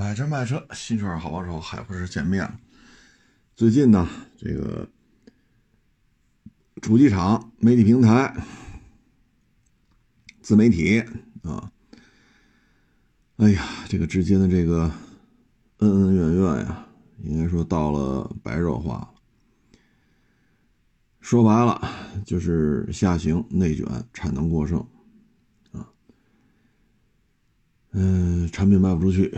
买车卖车，新车好帮手，海博士见面了。最近呢，这个主机厂、媒体平台、自媒体啊，哎呀，这个之间的这个恩恩怨怨呀，应该说到了白热化了。说白了，就是下行、内卷、产能过剩啊，嗯，产品卖不出去。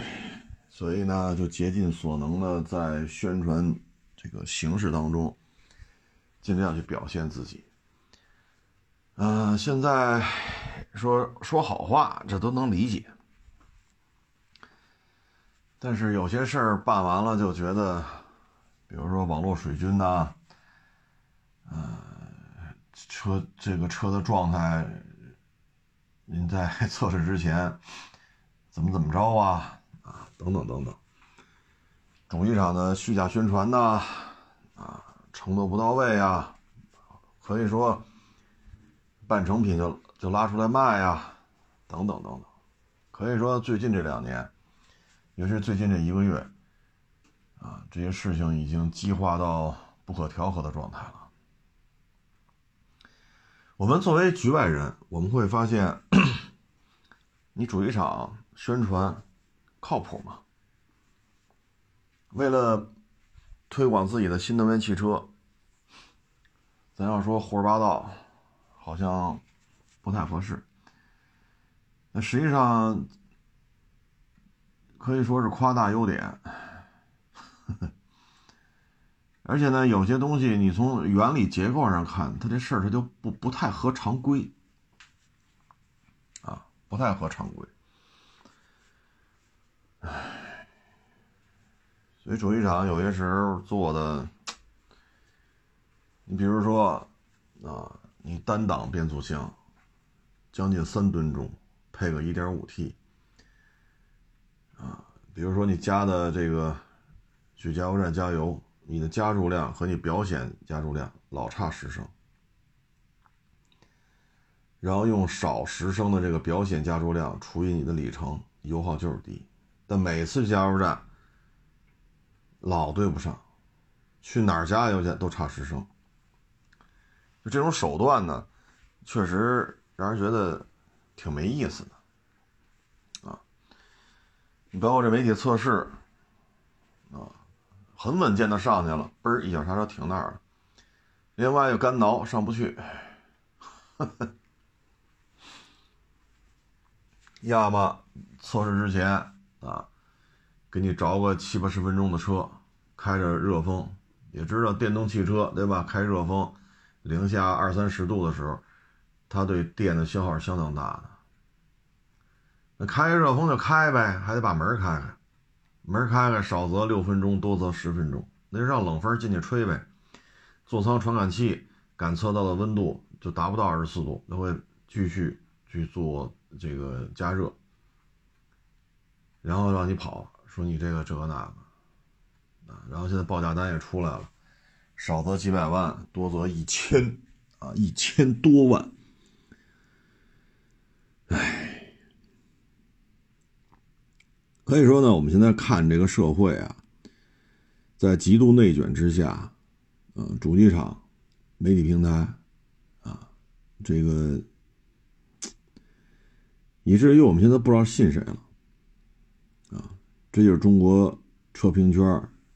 所以呢，就竭尽所能的在宣传这个形式当中，尽量去表现自己。嗯，现在说说好话，这都能理解。但是有些事儿办完了，就觉得，比如说网络水军呐，嗯，车这个车的状态，您在 测试之前怎么怎么着啊？等等等等，主机厂的虚假宣传呐，啊，承诺不到位啊，可以说半成品就就拉出来卖呀，等等等等，可以说最近这两年，尤其是最近这一个月，啊，这些事情已经激化到不可调和的状态了。我们作为局外人，我们会发现，你主机厂宣传。靠谱吗？为了推广自己的新能源汽车，咱要说胡说八道，好像不太合适。那实际上可以说是夸大优点，而且呢，有些东西你从原理结构上看，它这事儿它就不不太合常规，啊，不太合常规。唉，所以主机厂有些时候做的，你比如说啊，你单档变速箱，将近三吨重，配个 1.5T，啊，比如说你加的这个去加油站加油，你的加注量和你表显加注量老差十升，然后用少十升的这个表显加注量除以你的里程，油耗就是低。每次加油站老对不上，去哪儿加油去都差十升。就这种手段呢，确实让人觉得挺没意思的啊。你包括这媒体测试啊，很稳健的上去了，嘣儿一脚刹车停那儿了，另外又干挠上不去，要么测试之前。啊，给你找个七八十分钟的车，开着热风，也知道电动汽车对吧？开热风，零下二三十度的时候，它对电的消耗是相当大的。那开热风就开呗，还得把门开开，门开开少则六分钟，多则十分钟，那就让冷风进去吹呗。座舱传感器感测到的温度就达不到二十四度，它会继续去做这个加热。然后让你跑，说你这个这个那个，啊，然后现在报价单也出来了，少则几百万，多则一千，啊，一千多万，唉，可以说呢，我们现在看这个社会啊，在极度内卷之下，嗯，主机厂、媒体平台，啊，这个，以至于我们现在不知道信谁了。这就是中国车评圈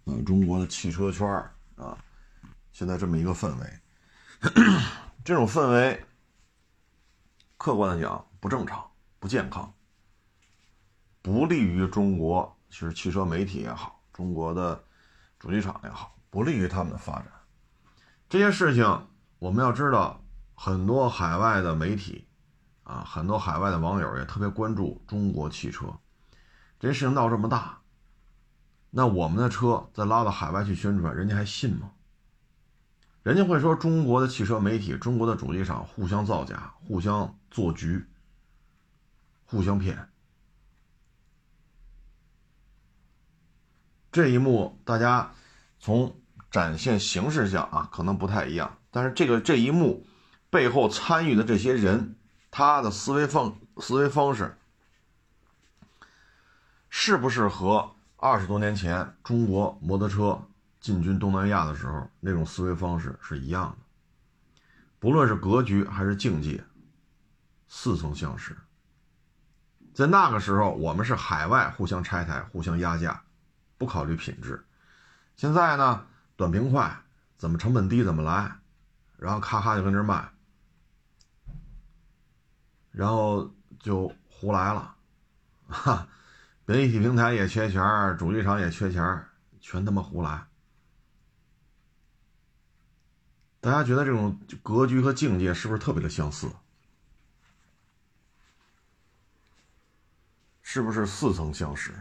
啊，中国的汽车圈啊，现在这么一个氛围，这种氛围，客观的讲不正常、不健康，不利于中国，其实汽车媒体也好，中国的主机厂也好，不利于他们的发展。这些事情我们要知道，很多海外的媒体啊，很多海外的网友也特别关注中国汽车。这事情闹这么大，那我们的车再拉到海外去宣传，人家还信吗？人家会说中国的汽车媒体、中国的主机厂互相造假、互相做局、互相骗。这一幕大家从展现形式上啊，可能不太一样，但是这个这一幕背后参与的这些人，他的思维方思维方式。是不是和二十多年前中国摩托车进军东南亚的时候，那种思维方式是一样的。不论是格局还是境界，似曾相识。在那个时候，我们是海外互相拆台、互相压价，不考虑品质。现在呢，短平快，怎么成本低怎么来，然后咔咔就跟这卖，然后就胡来了，哈，媒体平台也缺钱，主机厂也缺钱，全他妈胡来。大家觉得这种格局和境界是不是特别的相似？是不是似曾相识？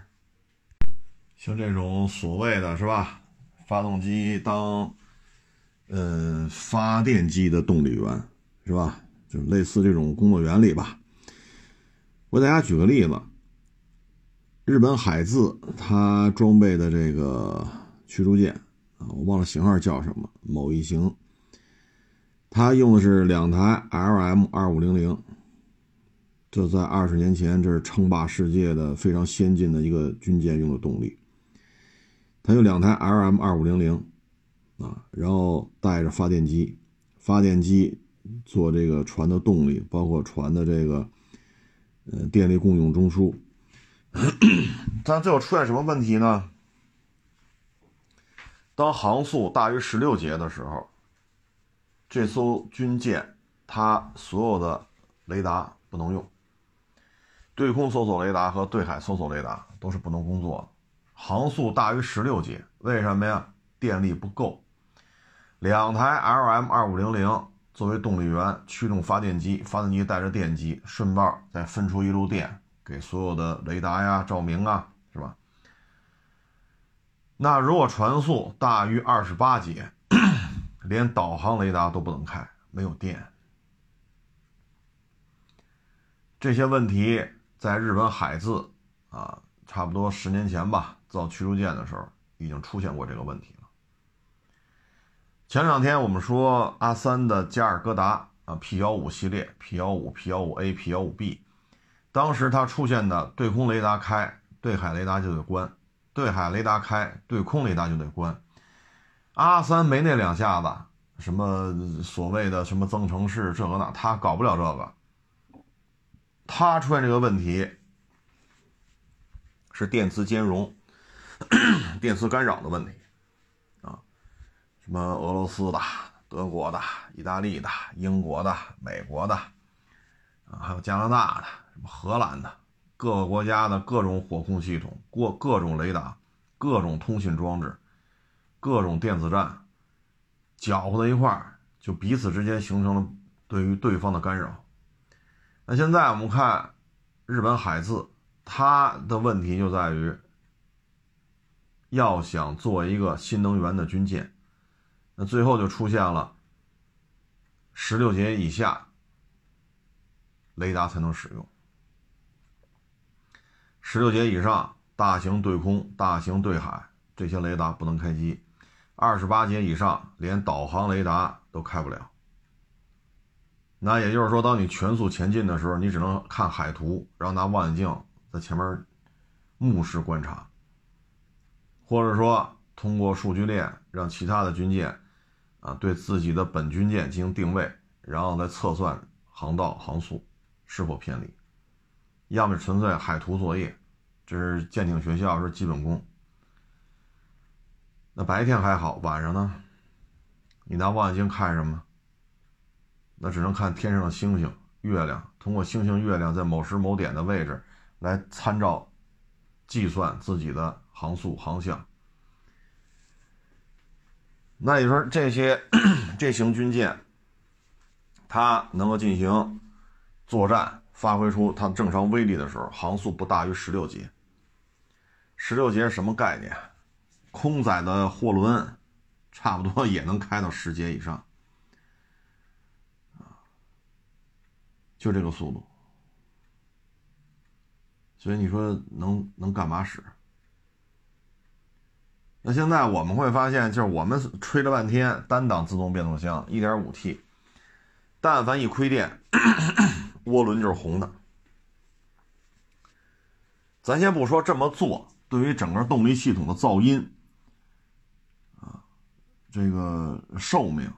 像这种所谓的是吧？发动机当，呃，发电机的动力源，是吧？就类似这种工作原理吧。我给大家举个例子，日本海自它装备的这个驱逐舰啊，我忘了型号叫什么，某一型。它用的是两台 LM 二五零零，这在二十年前这是称霸世界的非常先进的一个军舰用的动力。它有两台 LM 二五零零，啊，然后带着发电机，发电机做这个船的动力，包括船的这个呃电力供应中枢。但最后出现什么问题呢？当航速大于十六节的时候，这艘军舰它所有的雷达不能用，对空搜索雷达和对海搜索雷达都是不能工作的。航速大于十六节，为什么呀？电力不够。两台 LM 二五零零作为动力源驱动发电机，发电机带着电机，顺道再分出一路电给所有的雷达呀、照明啊，是吧？那如果船速大于二十八节，连导航雷达都不能开，没有电。这些问题在日本海自啊，差不多十年前吧。造驱逐舰的时候，已经出现过这个问题了。前两天我们说阿三的加尔各答啊，P 幺五系列，P 幺五、P 幺五 A、P 幺五 B，当时它出现的对空雷达开，对海雷达就得关；对海雷达开，对空雷达就得关。阿三没那两下子，什么所谓的什么增程式这个那，他搞不了这个。他出现这个问题是电磁兼容。电磁干扰的问题啊，什么俄罗斯的、德国的、意大利的、英国的、美国的啊，还有加拿大的、什么荷兰的，各个国家的各种火控系统、过各种雷达、各种通信装置、各种电子战，搅和在一块儿，就彼此之间形成了对于对方的干扰。那现在我们看日本海自，它的问题就在于。要想做一个新能源的军舰，那最后就出现了十六节以下雷达才能使用，十六节以上大型对空、大型对海这些雷达不能开机，二十八节以上连导航雷达都开不了。那也就是说，当你全速前进的时候，你只能看海图，然后拿望远镜在前面目视观察。或者说，通过数据链让其他的军舰，啊，对自己的本军舰进行定位，然后再测算航道航速是否偏离，要么纯粹海图作业，这是舰艇学校是基本功。那白天还好，晚上呢？你拿望远镜看什么？那只能看天上的星星、月亮，通过星星、月亮在某时某点的位置来参照计算自己的。航速、航向，那你说这些 这型军舰，它能够进行作战，发挥出它正常威力的时候，航速不大于十六节。十六节什么概念？空载的货轮，差不多也能开到十节以上，就这个速度。所以你说能能干嘛使？那现在我们会发现，就是我们吹了半天单档自动变速箱，1.5T，但凡一亏电，涡轮就是红的。咱先不说这么做对于整个动力系统的噪音，啊，这个寿命，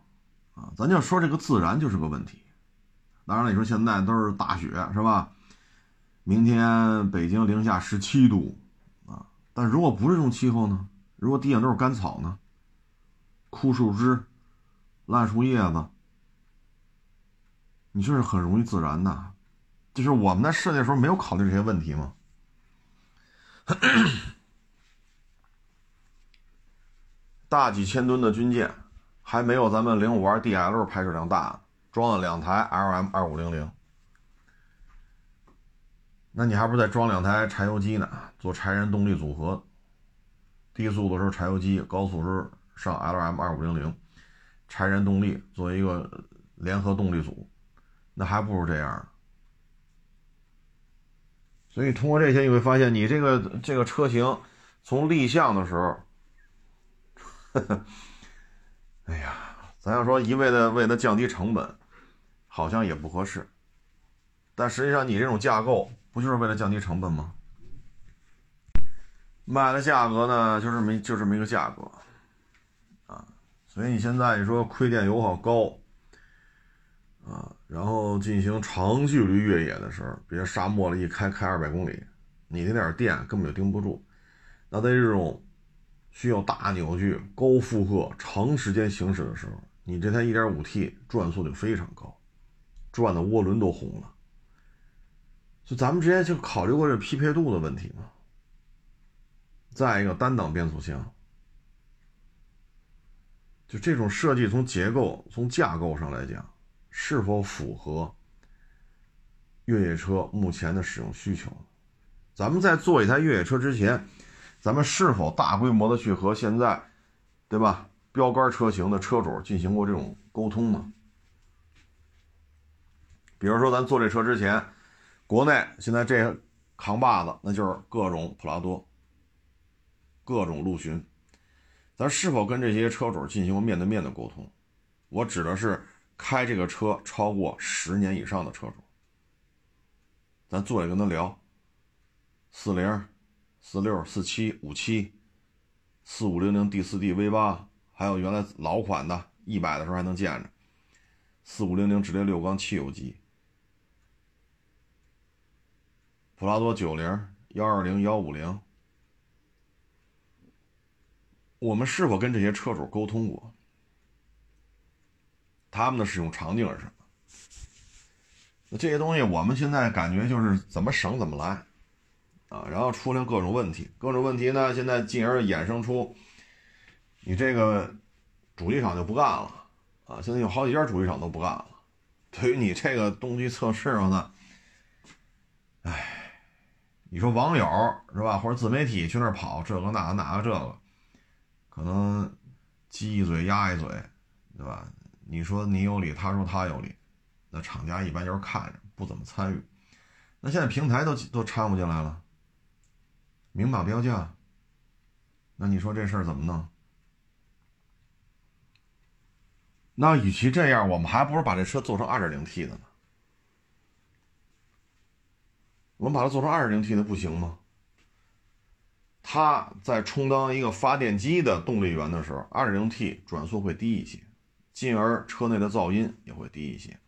啊，咱就说这个自燃就是个问题。当然了，你说现在都是大雪是吧？明天北京零下十七度，啊，但如果不是这种气候呢？如果地上都是干草呢？枯树枝、烂树叶子，你就是很容易自燃的。就是我们在设计的时候没有考虑这些问题吗？大几千吨的军舰，还没有咱们零五二 DL 排水量大，装了两台 LM 二五零零，那你还不如再装两台柴油机呢？做柴燃动力组合，低速的时候柴油机，高速时上 LM 二五零零，柴燃动力作为一个联合动力组，那还不如这样。所以通过这些你会发现，你这个这个车型从立项的时候，哎呀，咱要说一味的为了降低成本，好像也不合适。但实际上，你这种架构不就是为了降低成本吗？卖的价格呢，就是没就这么一个价格啊。所以你现在你说亏电油耗高。啊，然后进行长距离越野的时候，别沙漠里一开开二百公里，你那点电根本就盯不住。那在这种需要大扭矩、高负荷、长时间行驶的时候，你这台 1.5T 转速就非常高，转的涡轮都红了。就咱们之前就考虑过这匹配度的问题嘛。再一个单档变速箱，就这种设计从结构、从架构上来讲。是否符合越野车目前的使用需求？咱们在做一台越野车之前，咱们是否大规模的去和现在，对吧？标杆车型的车主进行过这种沟通呢？比如说，咱做这车之前，国内现在这扛把子那就是各种普拉多、各种陆巡，咱是否跟这些车主进行过面对面的沟通？我指的是。开这个车超过十年以上的车主，咱坐下跟他聊。四零、四六、四七、五七、四五零零 D 四 D V 八，还有原来老款的，一百的时候还能见着。四五零零直列六缸汽油机，普拉多九零、幺二零、幺五零，我们是否跟这些车主沟通过？他们的使用场景是什么？那这些东西我们现在感觉就是怎么省怎么来，啊，然后出现各种问题，各种问题呢，现在进而衍生出，你这个主机厂就不干了，啊，现在有好几家主机厂都不干了。对于你这个动机测试上呢，哎，你说网友是吧，或者自媒体去那儿跑这个那个那个这个，可能鸡一嘴鸭一嘴，对吧？你说你有理，他说他有理，那厂家一般就是看着，不怎么参与。那现在平台都都掺和进来了，明码标价。那你说这事儿怎么弄？那与其这样，我们还不如把这车做成 2.0T 的呢。我们把它做成 2.0T 的不行吗？它在充当一个发电机的动力源的时候，2.0T 转速会低一些。进而车内的噪音也会低一些，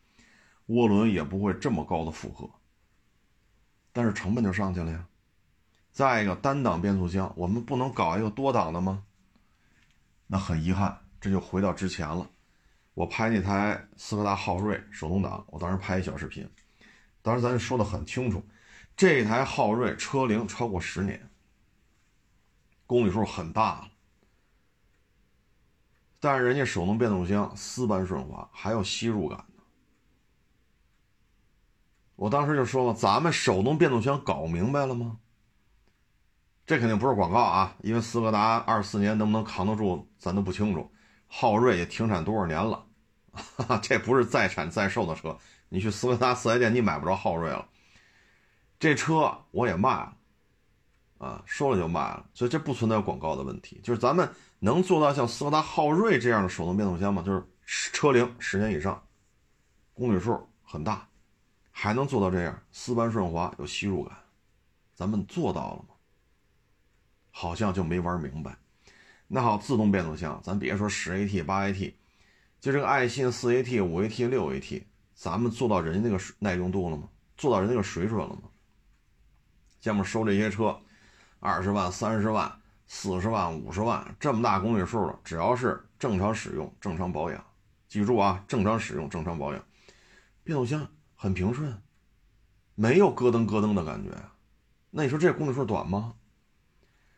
涡轮也不会这么高的负荷，但是成本就上去了呀。再一个单档变速箱，我们不能搞一个多档的吗？那很遗憾，这就回到之前了。我拍那台斯柯达昊锐手动挡，我当时拍一小视频，当时咱说的很清楚，这台昊锐车龄超过十年，公里数很大了。但是人家手动变速箱丝般顺滑，还有吸入感呢。我当时就说了，咱们手动变速箱搞明白了吗？这肯定不是广告啊，因为斯柯达二四年能不能扛得住，咱都不清楚。昊锐也停产多少年了，哈 哈这不是在产在售的车。你去斯柯达四 S 店，你买不着昊锐了。这车我也卖了，啊，说了就卖了，所以这不存在广告的问题，就是咱们。能做到像斯柯达昊锐这样的手动变速箱吗？就是车龄十年以上，公里数很大，还能做到这样丝般顺滑有吸入感，咱们做到了吗？好像就没玩明白。那好，自动变速箱，咱别说十 AT、八 AT，就这个爱信四 AT、五 AT、六 AT，咱们做到人家那个耐用度了吗？做到人家那个水准了吗？下面收这些车，二十万、三十万、四十万、五十万，这么大公里数了，只要是正常使用、正常保养，记住啊，正常使用、正常保养，变速箱很平顺，没有咯噔咯噔的感觉。那你说这公里数短吗？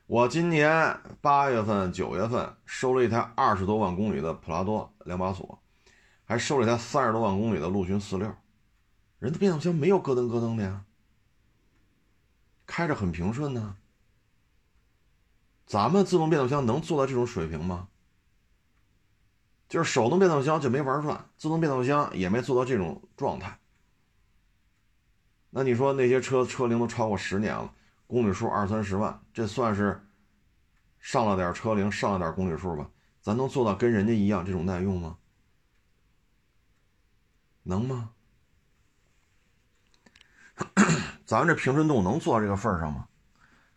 我今年八月份、九月份收了一台二十多万公里的普拉多两把锁，还收了一台三十多万公里的陆巡四六，人的变速箱没有咯噔咯噔的呀，开着很平顺呢。咱们自动变速箱能做到这种水平吗？就是手动变速箱就没玩转，自动变速箱也没做到这种状态。那你说那些车车龄都超过十年了？公里数二三十万，这算是上了点车龄，上了点公里数吧？咱能做到跟人家一样这种耐用吗？能吗？咱们这平顺度能做到这个份上吗？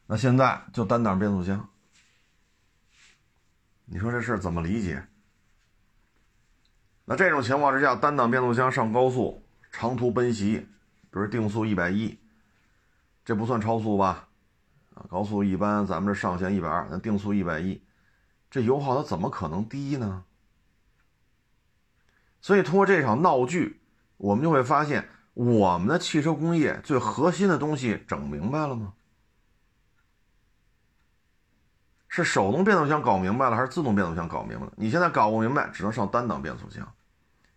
那现在就单档变速箱，你说这事怎么理解？那这种情况之下，单档变速箱上高速长途奔袭，比如定速一百一。这不算超速吧？啊，高速一般咱们这上限一百二，咱定速一百一，这油耗它怎么可能低呢？所以通过这场闹剧，我们就会发现，我们的汽车工业最核心的东西整明白了吗？是手动变速箱搞明白了，还是自动变速箱搞明白了？你现在搞不明白，只能上单档变速箱，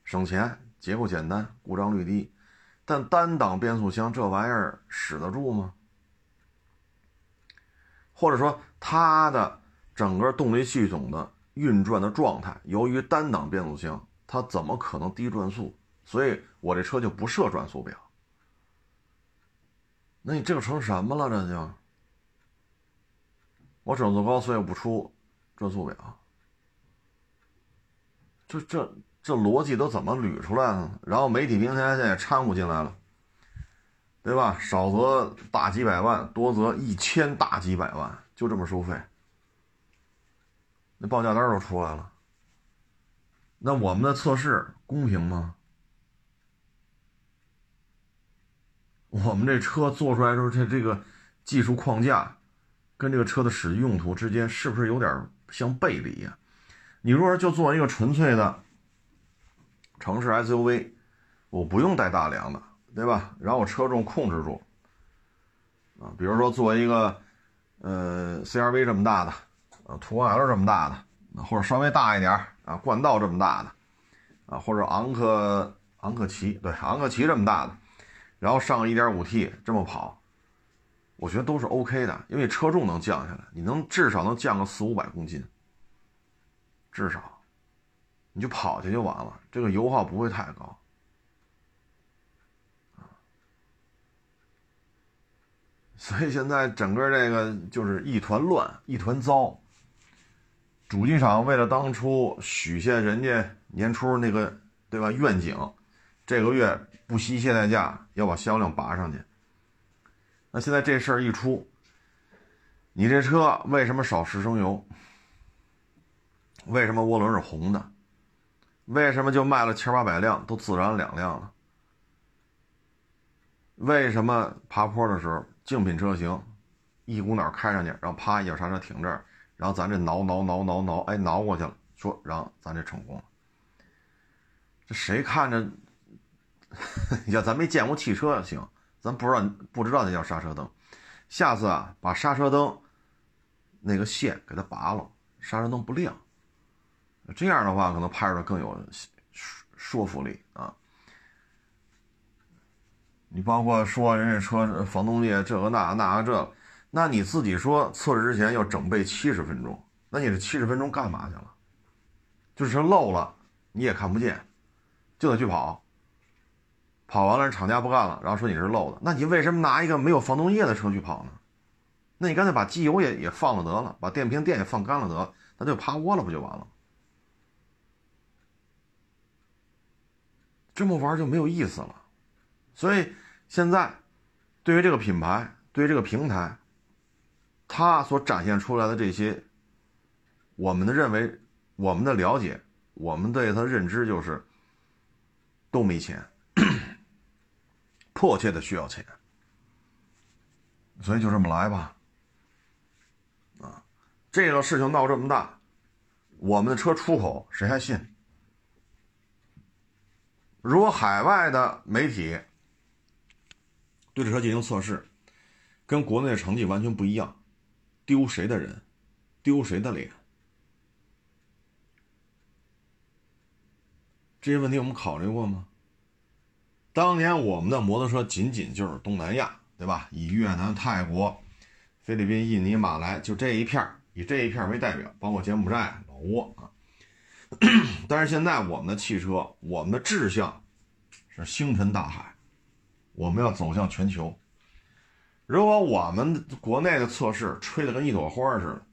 省钱，结构简单，故障率低。但单档变速箱这玩意儿使得住吗？或者说它的整个动力系统的运转的状态，由于单档变速箱，它怎么可能低转速？所以我这车就不设转速表。那你这个成什么了？这就我转速高，所以不出转速表。这这。这逻辑都怎么捋出来的？然后媒体平台现在掺和进来了，对吧？少则大几百万，多则一千大几百万，就这么收费。那报价单都出来了。那我们的测试公平吗？我们这车做出来时候，它这个技术框架跟这个车的实际用途之间是不是有点相背离呀？你如果就做一个纯粹的。城市 SUV，我不用带大梁的，对吧？然后我车重控制住，啊，比如说做一个，呃，CRV 这么大的，啊，途观 L 这么大的，或者稍微大一点啊，冠道这么大的，啊，或者昂克昂克旗，对，昂克旗这么大的，然后上 1.5T 这么跑，我觉得都是 OK 的，因为车重能降下来，你能至少能降个四五百公斤，至少。你就跑去就完了，这个油耗不会太高，所以现在整个这个就是一团乱，一团糟。主机厂为了当初许下人家年初那个对吧愿景，这个月不惜一切代价要把销量拔上去。那现在这事儿一出，你这车为什么少十升油？为什么涡轮是红的？为什么就卖了千八百辆，都自燃两辆了？为什么爬坡的时候，竞品车型一股脑开上去，然后啪一脚刹车停这儿，然后咱这挠挠挠挠挠，哎，挠过去了，说然后咱这成功了。这谁看着？要，咱没见过汽车行，咱不知道不知道那叫刹车灯。下次啊，把刹车灯那个线给它拔了，刹车灯不亮。这样的话，可能拍出来更有说服力啊！你包括说人家车防冻液这个那那个这，那你自己说测试之前要整备七十分钟，那你这七十分钟干嘛去了？就是漏了你也看不见，就得去跑，跑完了厂家不干了，然后说你是漏的，那你为什么拿一个没有防冻液的车去跑呢？那你干脆把机油也也放了得了，把电瓶电也放干了得，那就趴窝了不就完了？这么玩就没有意思了，所以现在对于这个品牌，对于这个平台，它所展现出来的这些，我们的认为，我们的了解，我们对他认知就是都没钱，迫切的需要钱，所以就这么来吧。啊，这个事情闹这么大，我们的车出口谁还信？如果海外的媒体对这车进行测试，跟国内的成绩完全不一样，丢谁的人，丢谁的脸？这些问题我们考虑过吗？当年我们的摩托车仅仅就是东南亚，对吧？以越南、泰国、菲律宾、印尼、马来就这一片以这一片为代表，包括柬埔寨、老挝啊。但是现在我们的汽车，我们的志向是星辰大海，我们要走向全球。如果我们国内的测试吹得跟一朵花似的，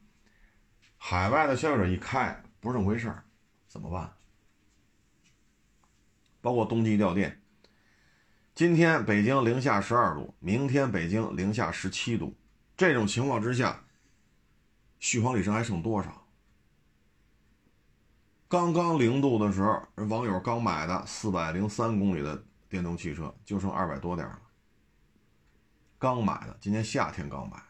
海外的消费者一开不是这么回事，怎么办？包括冬季掉电，今天北京零下十二度，明天北京零下十七度，这种情况之下，续航里程还剩多少？刚刚零度的时候，人网友刚买的四百零三公里的电动汽车就剩二百多点了。刚买的，今年夏天刚买的，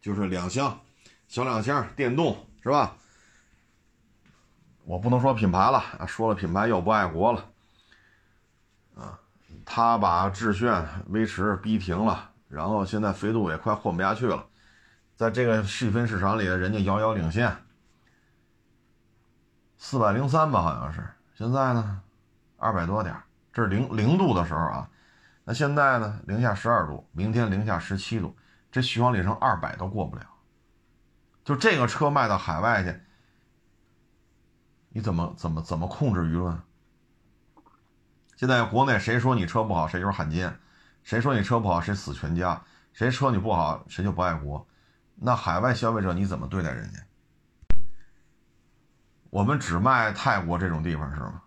就是两厢，小两厢，电动是吧？我不能说品牌了，说了品牌又不爱国了。他把致炫、威驰逼停了，然后现在飞度也快混不下去了，在这个细分市场里，人家遥遥领先，四百零三吧，好像是。现在呢，二百多点，这是零零度的时候啊。那现在呢？零下十二度，明天零下十七度，这续航里程二百都过不了。就这个车卖到海外去，你怎么怎么怎么控制舆论？现在国内谁说你车不好，谁就是汉奸；谁说你车不好，谁死全家；谁说你不好，谁就不爱国。那海外消费者你怎么对待人家？我们只卖泰国这种地方是吗？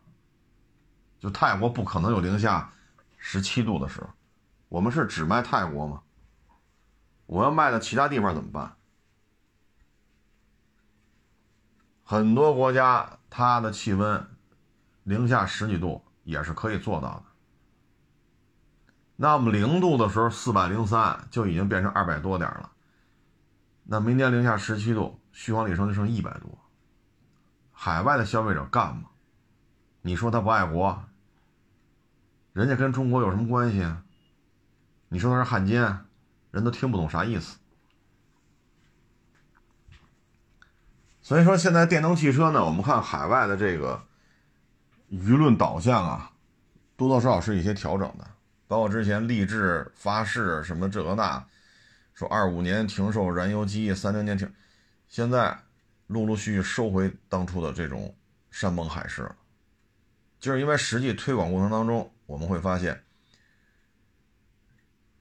就泰国不可能有零下。十七度的时候，我们是只卖泰国吗？我要卖到其他地方怎么办？很多国家它的气温零下十几度也是可以做到的。那么零度的时候，四百零三就已经变成二百多点了。那明年零下十七度，续航里程就剩一百多。海外的消费者干吗？你说他不爱国？人家跟中国有什么关系？你说他是汉奸，人都听不懂啥意思。所以说，现在电动汽车呢，我们看海外的这个舆论导向啊，多多少少是一些调整的。包括之前励志发誓什么这个那，说二五年停售燃油机，三零年停，现在陆陆续续收回当初的这种山盟海誓，就是因为实际推广过程当中。我们会发现，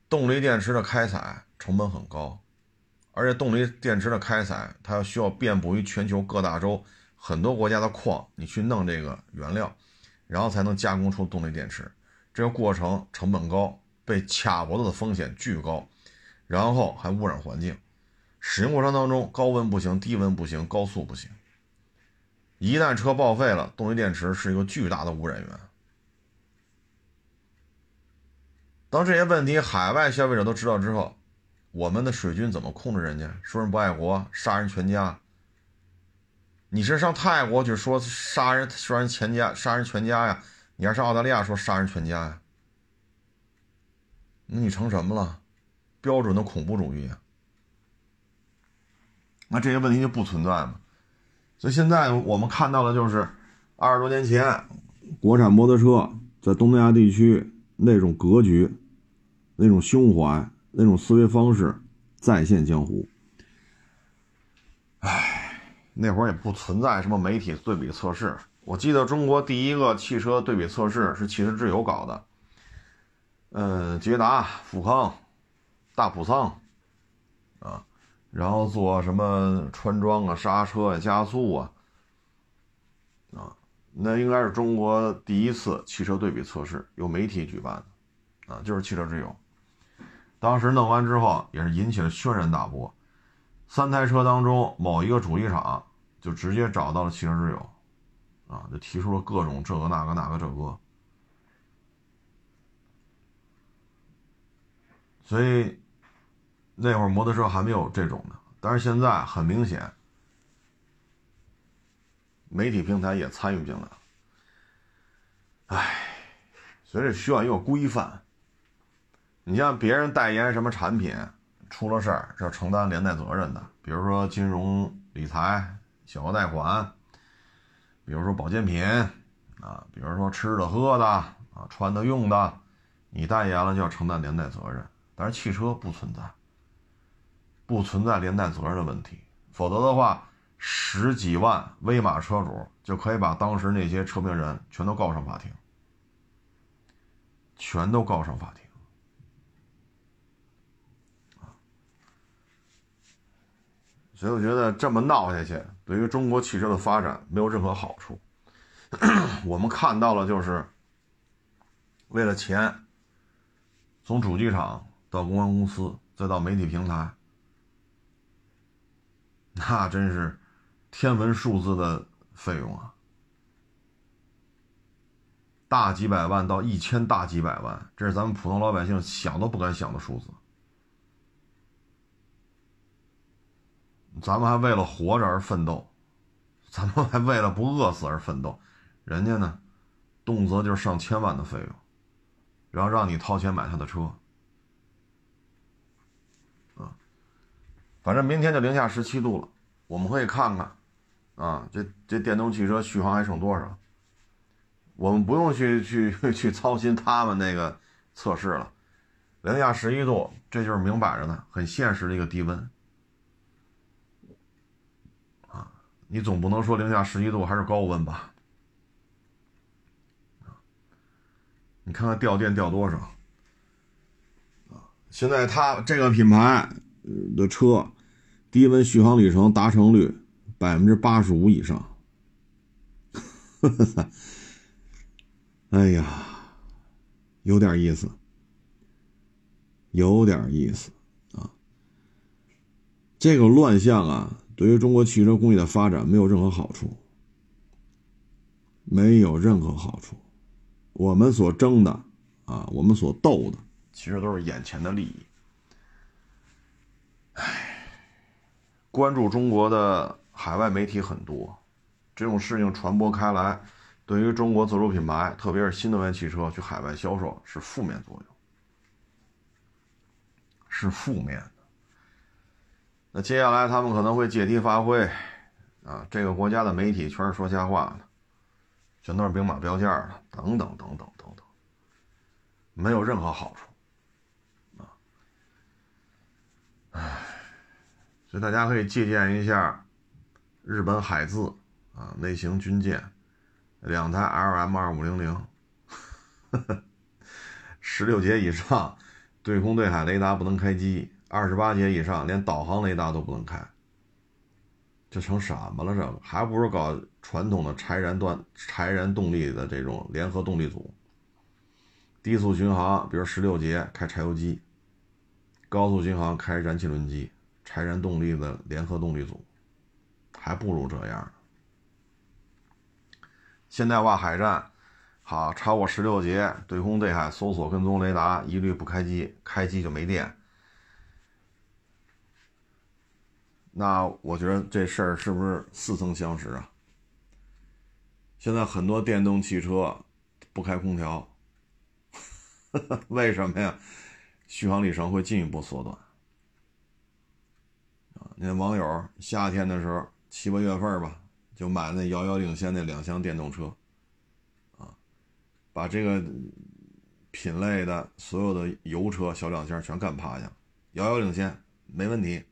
动力电池的开采成本很高，而且动力电池的开采，它需要遍布于全球各大洲很多国家的矿，你去弄这个原料，然后才能加工出动力电池。这个过程成本高，被卡脖子的风险巨高，然后还污染环境。使用过程当中，高温不行，低温不行，高速不行。一旦车报废了，动力电池是一个巨大的污染源。当这些问题海外消费者都知道之后，我们的水军怎么控制人家？说人不爱国，杀人全家。你是上泰国去说杀人、杀人全家、杀人全家呀？你还是澳大利亚说杀人全家呀？那你成什么了？标准的恐怖主义啊！那这些问题就不存在嘛？所以现在我们看到的就是，二十多年前国产摩托车在东南亚地区那种格局。那种胸怀，那种思维方式，再现江湖。那会儿也不存在什么媒体对比测试。我记得中国第一个汽车对比测试是汽车之友搞的。嗯，捷达、富康、大普桑，啊，然后做什么穿桩啊、刹车啊、加速啊，啊，那应该是中国第一次汽车对比测试，由媒体举办的，啊，就是汽车之友。当时弄完之后，也是引起了轩然大波，三台车当中某一个主机厂就直接找到了汽车之友，啊，就提出了各种这个那个那个这个，所以那会儿摩托车还没有这种的，但是现在很明显，媒体平台也参与进来了，唉，所以这需要一个规范。你像别人代言什么产品。出了事儿是要承担连带责任的，比如说金融理财、小额贷款，比如说保健品啊，比如说吃的喝的啊，穿的用的，你代言了就要承担连带责任。但是汽车不存在，不存在连带责任的问题，否则的话，十几万威马车主就可以把当时那些车评人全都告上法庭，全都告上法庭。所以我觉得这么闹下去，对于中国汽车的发展没有任何好处。我们看到了，就是为了钱，从主机厂到公关公司，再到媒体平台，那真是天文数字的费用啊，大几百万到一千大几百万，这是咱们普通老百姓想都不敢想的数字。咱们还为了活着而奋斗，咱们还为了不饿死而奋斗，人家呢，动辄就是上千万的费用，然后让你掏钱买他的车，啊，反正明天就零下十七度了，我们可以看看，啊，这这电动汽车续航还剩多少？我们不用去去去操心他们那个测试了，零下十一度，这就是明摆着的，很现实的一个低温。你总不能说零下十一度还是高温吧？你看看掉电掉多少？现在它这个品牌的车，低温续航里程达成率百分之八十五以上。哎呀，有点意思，有点意思啊！这个乱象啊！对于中国汽车工业的发展没有任何好处，没有任何好处。我们所争的啊，我们所斗的，其实都是眼前的利益。唉，关注中国的海外媒体很多，这种事情传播开来，对于中国自主品牌，特别是新能源汽车去海外销售是负面作用，是负面。那接下来他们可能会借题发挥，啊，这个国家的媒体全是说瞎话的，全都是明码标价的，等等等等等等，没有任何好处，啊，唉，所以大家可以借鉴一下日本海自啊，类型军舰，两台 LM 二五零零，十六节以上，对空对海雷达不能开机。二十八节以上，连导航雷达都不能开，这成什么了？这还不如搞传统的柴燃断柴燃动力的这种联合动力组。低速巡航，比如十六节开柴油机；高速巡航开燃气轮机，柴燃动力的联合动力组，还不如这样。现代化海战，好，超过十六节，对空对海搜索跟踪雷达一律不开机，开机就没电。那我觉得这事儿是不是似曾相识啊？现在很多电动汽车不开空调，为什么呀？续航里程会进一步缩短。啊，那网友夏天的时候七八月份吧，就买那遥遥领先那两厢电动车，啊，把这个品类的所有的油车小两厢全干趴下，遥遥领先，没问题。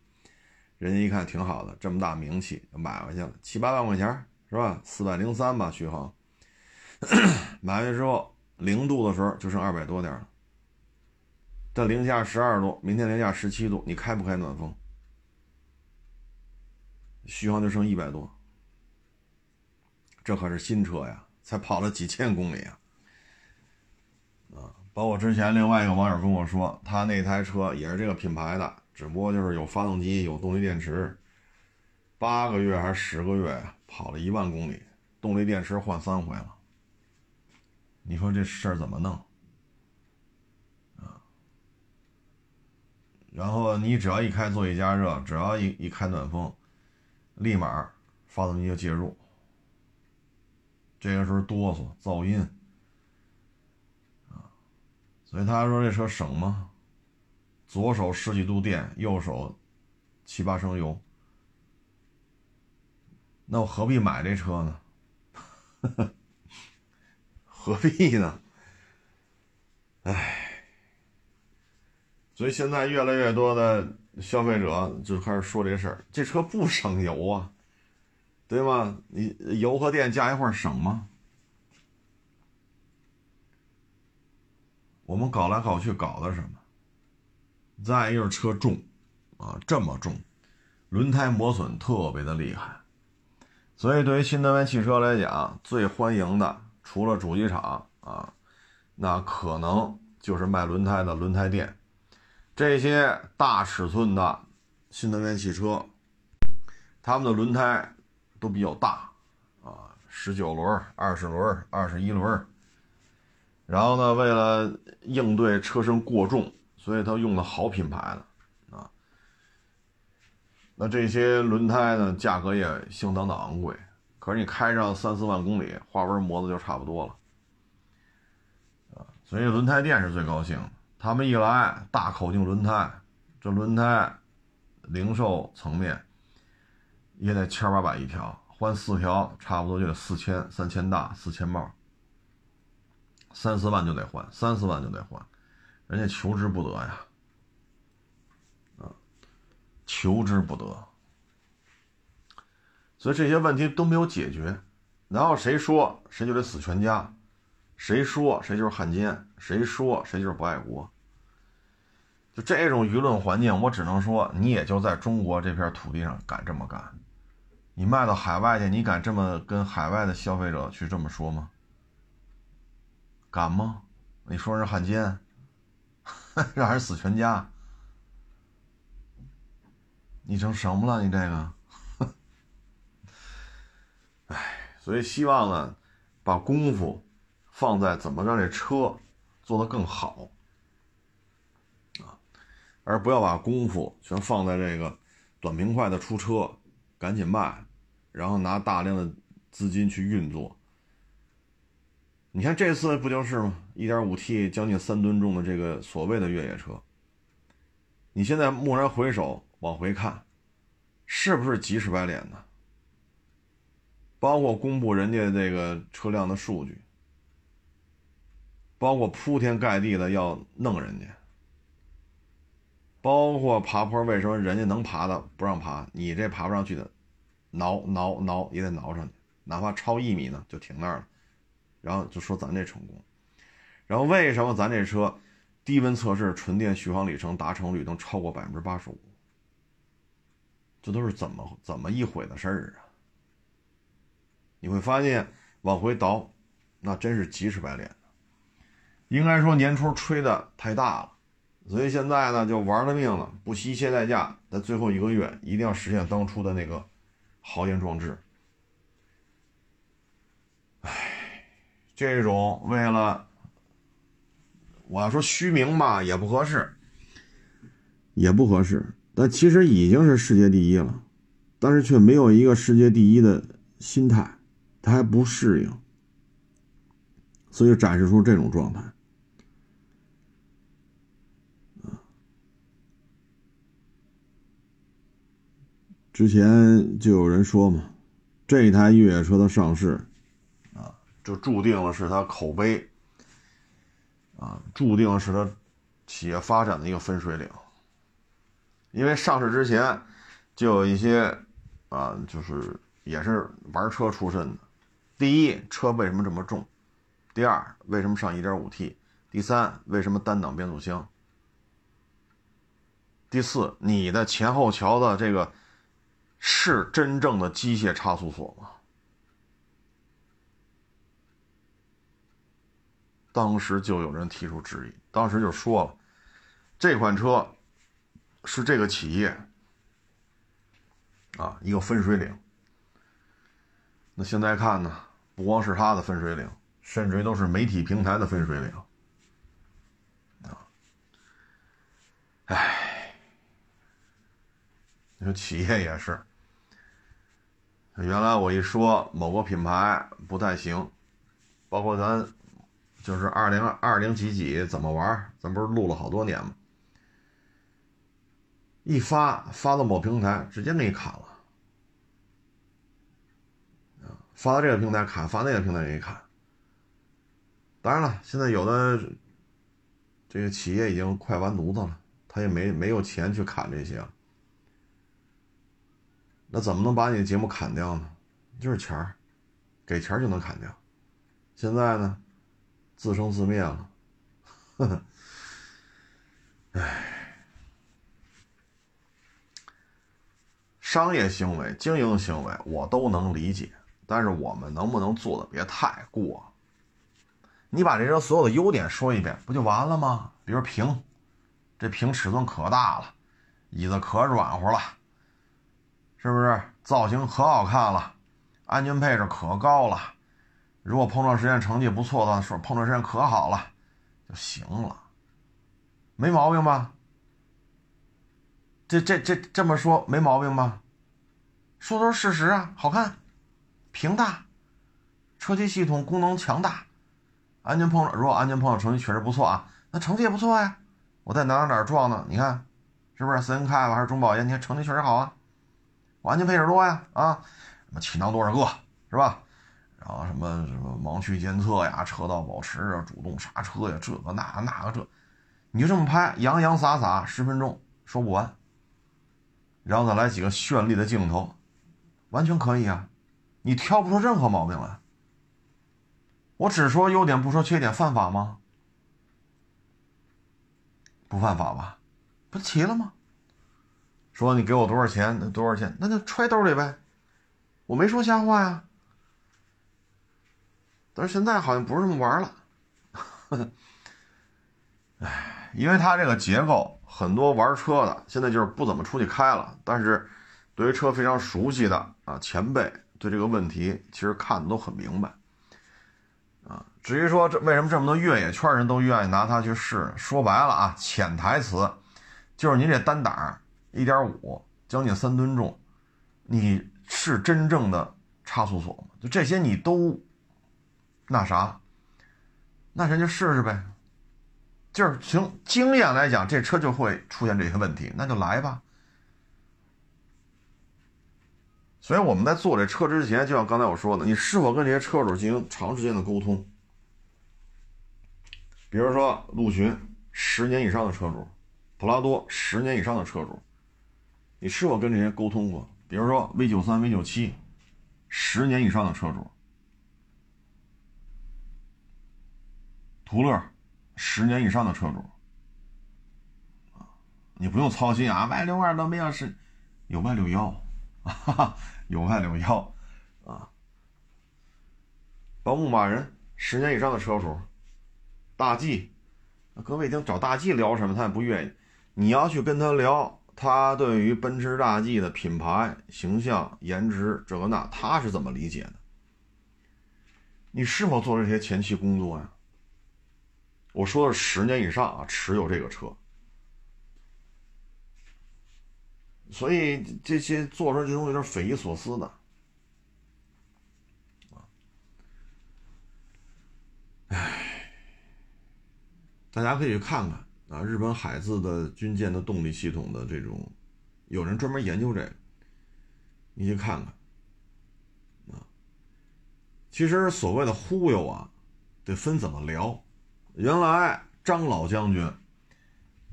人家一看挺好的，这么大名气，买回去了，七八万块钱是吧？四百零三吧续航。买回去之后，零度的时候就剩二百多点了。这零下十二度，明天零下十七度，你开不开暖风？续航就剩一百多。这可是新车呀，才跑了几千公里啊！啊，包括之前另外一个网友跟我说，他那台车也是这个品牌的。只不过就是有发动机，有动力电池，八个月还是十个月跑了一万公里，动力电池换三回了。你说这事儿怎么弄？啊？然后你只要一开座椅加热，只要一一开暖风，立马发动机就介入，这个时候哆嗦噪音。啊所以他说这车省吗？左手十几度电，右手七八升油，那我何必买这车呢？何必呢？唉，所以现在越来越多的消费者就开始说这事儿：这车不省油啊，对吗？你油和电加一块省吗？我们搞来搞去搞的什么？再一个是车重，啊，这么重，轮胎磨损特别的厉害，所以对于新能源汽车来讲，最欢迎的除了主机厂啊，那可能就是卖轮胎的轮胎店。这些大尺寸的新能源汽车，他们的轮胎都比较大，啊，十九轮、二十轮、二十一轮。然后呢，为了应对车身过重，所以他用的好品牌的啊。那这些轮胎呢，价格也相当的昂贵。可是你开上三四万公里，花纹磨的就差不多了啊。所以轮胎店是最高兴的，他们一来大口径轮胎，这轮胎零售层面也得千八百一条，换四条差不多就得四千，三千大，四千帽。三四万就得换，三四万就得换，人家求之不得呀，啊，求之不得。所以这些问题都没有解决，然后谁说谁就得死全家，谁说谁就是汉奸，谁说谁就是不爱国。就这种舆论环境，我只能说，你也就在中国这片土地上敢这么干，你卖到海外去，你敢这么跟海外的消费者去这么说吗？敢吗？你说是汉奸，让人死全家，你成什么了？你这个，哎，所以希望呢，把功夫放在怎么让这车做得更好啊，而不要把功夫全放在这个短平快的出车，赶紧卖，然后拿大量的资金去运作。你看这次不就是吗？1.5T 将近三吨重的这个所谓的越野车，你现在蓦然回首往回看，是不是急赤白脸的？包括公布人家这个车辆的数据，包括铺天盖地的要弄人家，包括爬坡，为什么人家能爬的不让爬，你这爬不上去的，挠挠挠也得挠上去，哪怕超一米呢，就停那儿了。然后就说咱这成功，然后为什么咱这车低温测试纯电续航里程达成率能超过百分之八十五？这都是怎么怎么一回的事儿啊？你会发现往回倒，那真是急赤白脸的。应该说年初吹的太大了，所以现在呢就玩了命了，不惜一切代价，在最后一个月一定要实现当初的那个豪言壮志。这种为了，我要说虚名吧，也不合适，也不合适。但其实已经是世界第一了，但是却没有一个世界第一的心态，他还不适应，所以展示出这种状态。之前就有人说嘛，这台越野车的上市。就注定了是他口碑，啊，注定是他企业发展的一个分水岭。因为上市之前，就有一些啊，就是也是玩车出身的。第一，车为什么这么重？第二，为什么上 1.5T？第三，为什么单档变速箱？第四，你的前后桥的这个是真正的机械差速锁吗？当时就有人提出质疑，当时就说了，这款车是这个企业啊一个分水岭。那现在看呢，不光是他的分水岭，甚至于都是媒体平台的分水岭啊。唉，你说企业也是，原来我一说某个品牌不太行，包括咱就是二零二零几几怎么玩，咱不是录了好多年吗？一发发到某平台，直接给你砍了。发到这个平台砍，发那个平台给你砍。当然了，现在有的这个企业已经快完犊子了，他也没没有钱去砍这些。那怎么能把你的节目砍掉呢？就是钱儿，给钱就能砍掉。现在呢，自生自灭了。呵呵，唉，商业行为、经营行为，我都能理解。但是我们能不能做的别太过？你把这车所有的优点说一遍，不就完了吗？比如屏，这屏尺寸可大了，椅子可软和了，是不是？造型可好看了，安全配置可高了。如果碰撞实验成绩不错的话，说碰撞实验可好了，就行了，没毛病吧？这这这这么说没毛病吧？说的是事实啊，好看。屏大，车机系统功能强大，安全碰撞如果安全碰撞成绩确实不错啊，那成绩也不错呀。我在哪哪哪撞的，你看是不是？森凯吧还是中保研？你看成绩确实好啊。我安全配置多呀啊，什么气囊多少个是吧？然后什么什么盲区监测呀、车道保持啊、主动刹车呀，这个那那个这，你就这么拍洋洋洒洒十分钟说不完，然后再来几个绚丽的镜头，完全可以啊。你挑不出任何毛病来，我只说优点不说缺点，犯法吗？不犯法吧？不齐了吗？说你给我多少钱？那多少钱？那就揣兜里呗，我没说瞎话呀。但是现在好像不是这么玩了，哎，因为它这个结构，很多玩车的现在就是不怎么出去开了，但是对于车非常熟悉的啊前辈。对这个问题，其实看的都很明白，啊，至于说这为什么这么多越野圈人都愿意拿它去试，说白了啊，潜台词就是您这单档一点五，将近三吨重，你是真正的差速锁吗？就这些你都那啥，那咱就试试呗，就是从经验来讲，这车就会出现这些问题，那就来吧。所以我们在做这车之前，就像刚才我说的，你是否跟这些车主进行长时间的沟通？比如说陆巡十年以上的车主，普拉多十年以上的车主，你是否跟这些沟通过？比如说 V 九三、V 九七十年以上的车主，途乐十年以上的车主，你不用操心啊，Y 六二都没有是，有 Y 六幺。哈，有爱有要，啊，包牧马人十年以上的车主，大 G，各位听找大 G 聊什么，他也不愿意。你要去跟他聊，他对于奔驰大 G 的品牌形象、颜值这个那，他是怎么理解的？你是否做这些前期工作呀？我说的十年以上啊，持有这个车。所以这些做出来这东西都是匪夷所思的，唉，大家可以去看看啊，日本海自的军舰的动力系统的这种，有人专门研究这个，你去看看啊。其实所谓的忽悠啊，得分怎么聊。原来张老将军。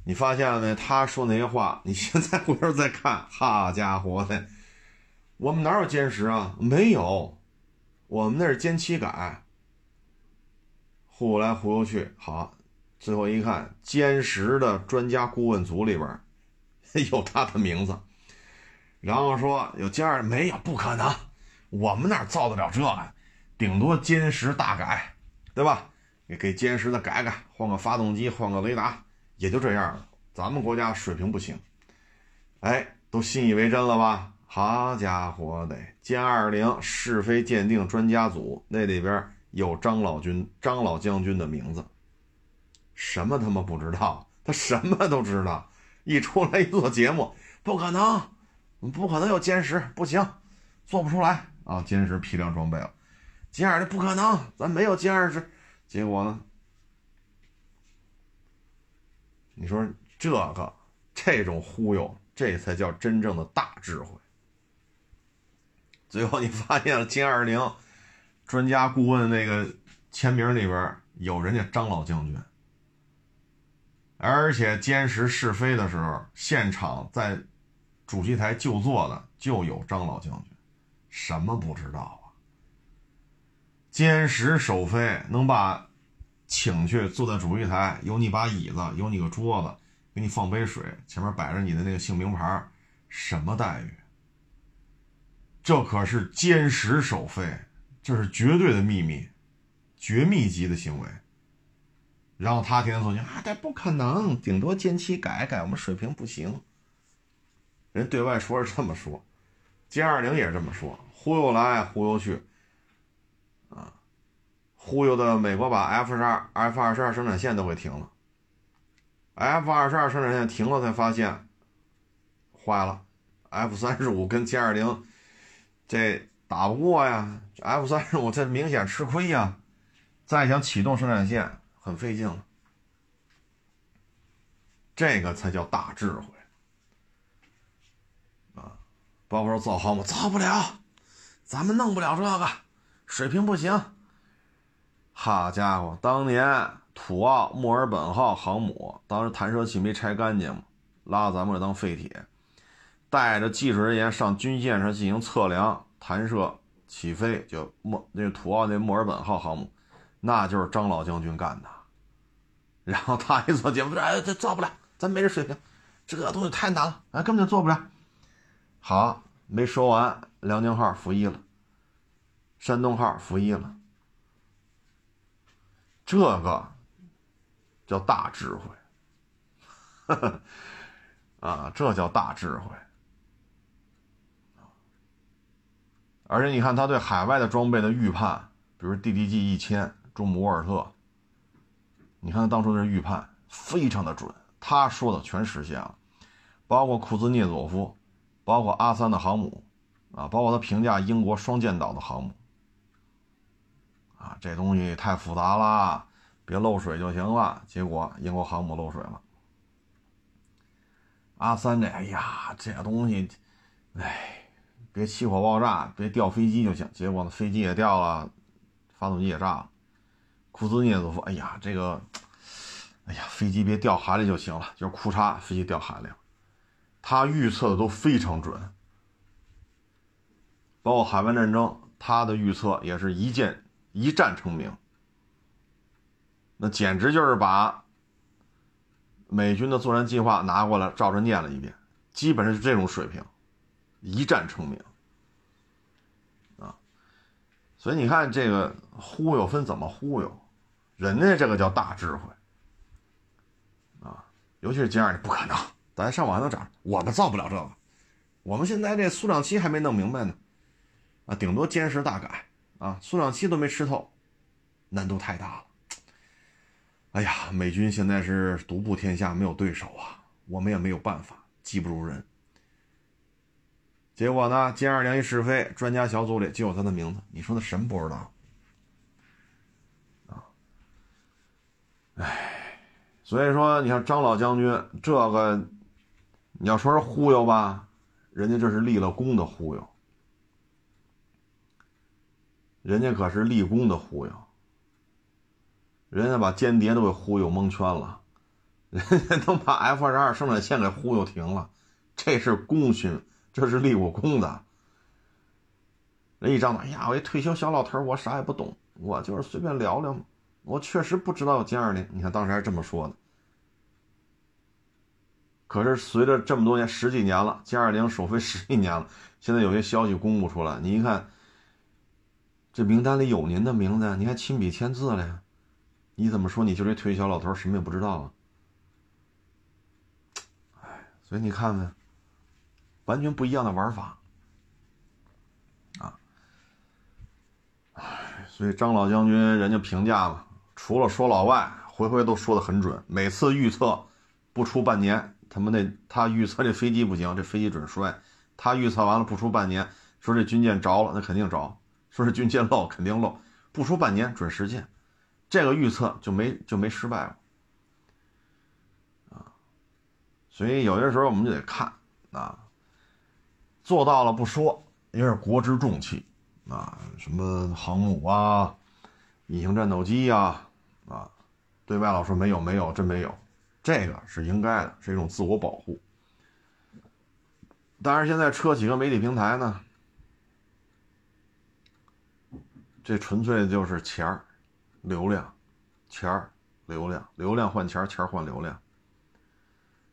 你发现了没？他说那些话，你现在回头再看，好家伙的，我们哪有歼十啊？没有，我们那是歼七改，忽悠来忽悠去，好，最后一看，歼十的专家顾问组里边 有他的名字，然后说有歼二没有？不可能，我们哪造得了这个？顶多歼十大改，对吧？给给歼十的改改，换个发动机，换个雷达。也就这样了，咱们国家水平不行，哎，都信以为真了吧？好家伙的，歼二零是非鉴定专家组那里边有张老军、张老将军的名字，什么他妈不知道？他什么都知道。一出来一做节目，不可能，不可能有歼十，不行，做不出来啊！歼十批量装备了，歼二零不可能，咱没有歼二十。结果呢？你说这个这种忽悠，这才叫真正的大智慧。最后你发现了歼二零专家顾问那个签名里边有人家张老将军，而且歼十试飞的时候，现场在主席台就坐的就有张老将军，什么不知道歼十首飞能把请去坐在主席台，有你把椅子，有你个桌子，给你放杯水，前面摆着你的那个姓名牌，什么待遇？这可是歼十首飞，这是绝对的秘密，绝密级的行为。然后他天天说：“啊，这不可能，顶多歼七改改，我们水平不行。”人对外说是这么说，歼二零也是这么说，忽悠来忽悠去，忽悠的美国把 F 十二、F 二十二生产线都给停了。F 二十二生产线停了，才发现坏了，F 三十五跟歼二零。这打不过呀，F 三十五这明显吃亏呀，再想启动生产线很费劲了，这个才叫大智慧啊！包括说造航母造不了，咱们弄不了这个，水平不行。好家伙，当年土澳墨尔本号航母当时弹射器没拆干净嘛，拉咱们这当废铁。带着技术人员上军舰上进行测量、弹射、起飞，就墨那土澳那墨尔本号航母，那就是张老将军干的。然后他一做节目，哎，这做不了，咱没这水平，这东西太难了，哎，根本就做不了。好，没说完，辽宁号服役了，山东号服役了，这个叫大智慧，啊，这叫大智慧。而且你看他对海外的装备的预判，比如 DDG 一千、中姆沃尔特，你看他当初的预判非常的准，他说的全实现了，包括库兹涅佐夫，包括阿三的航母，啊，包括他评价英国双舰岛的航母，啊，这东西太复杂了，别漏水就行了。结果英国航母漏水了，阿三这，哎呀，这东西，哎。别起火爆炸，别掉飞机就行。结果呢，飞机也掉了，发动机也炸了。库兹涅佐夫，哎呀，这个，哎呀，飞机别掉海里就行了。就是库嚓，飞机掉海里了。他预测的都非常准，包括海湾战争，他的预测也是一箭一战成名。那简直就是把美军的作战计划拿过来照着念了一遍，基本上是这种水平。一战成名，啊，所以你看这个忽悠分怎么忽悠，人家这个叫大智慧，啊，尤其是歼二零不可能，咱上网都找，我们造不了这个，我们现在这苏两七还没弄明白呢，啊，顶多歼十大改，啊，苏两七都没吃透，难度太大了，哎呀，美军现在是独步天下，没有对手啊，我们也没有办法，技不如人。结果呢？歼二零一试飞，专家小组里就有他的名字。你说那什么不知道？啊，哎，所以说，你看张老将军这个，你要说是忽悠吧，人家这是立了功的忽悠，人家可是立功的忽悠，人家把间谍都给忽悠蒙圈了，人家都把 F 二十二生产线给忽悠停了，这是功勋。这是立过功的，人一张嘴，哎呀，我一退休小老头我啥也不懂，我就是随便聊聊嘛。我确实不知道有歼二零，你看当时还这么说的。可是随着这么多年，十几年了，歼二零首飞十几年了，现在有些消息公布出来，你一看，这名单里有您的名字，你还亲笔签字了呀？你怎么说你就这退休老头什么也不知道啊？哎，所以你看看。完全不一样的玩法。啊，唉，所以张老将军人家评价嘛，除了说老外，回回都说的很准，每次预测不出半年，他们那他预测这飞机不行，这飞机准摔。他预测完了不出半年，说这军舰着了，那肯定着；说这军舰漏，肯定漏。不出半年准实现，这个预测就没就没失败过。啊，所以有些时候我们就得看啊，做到了不说，因为是国之重器啊，什么航母啊、隐形战斗机呀，啊，对外老说没有没有，真没有，这个是应该的，是一种自我保护。但是现在车企和媒体平台呢，这纯粹就是钱儿、流量、钱儿、流量、流量换钱儿，钱儿换流量。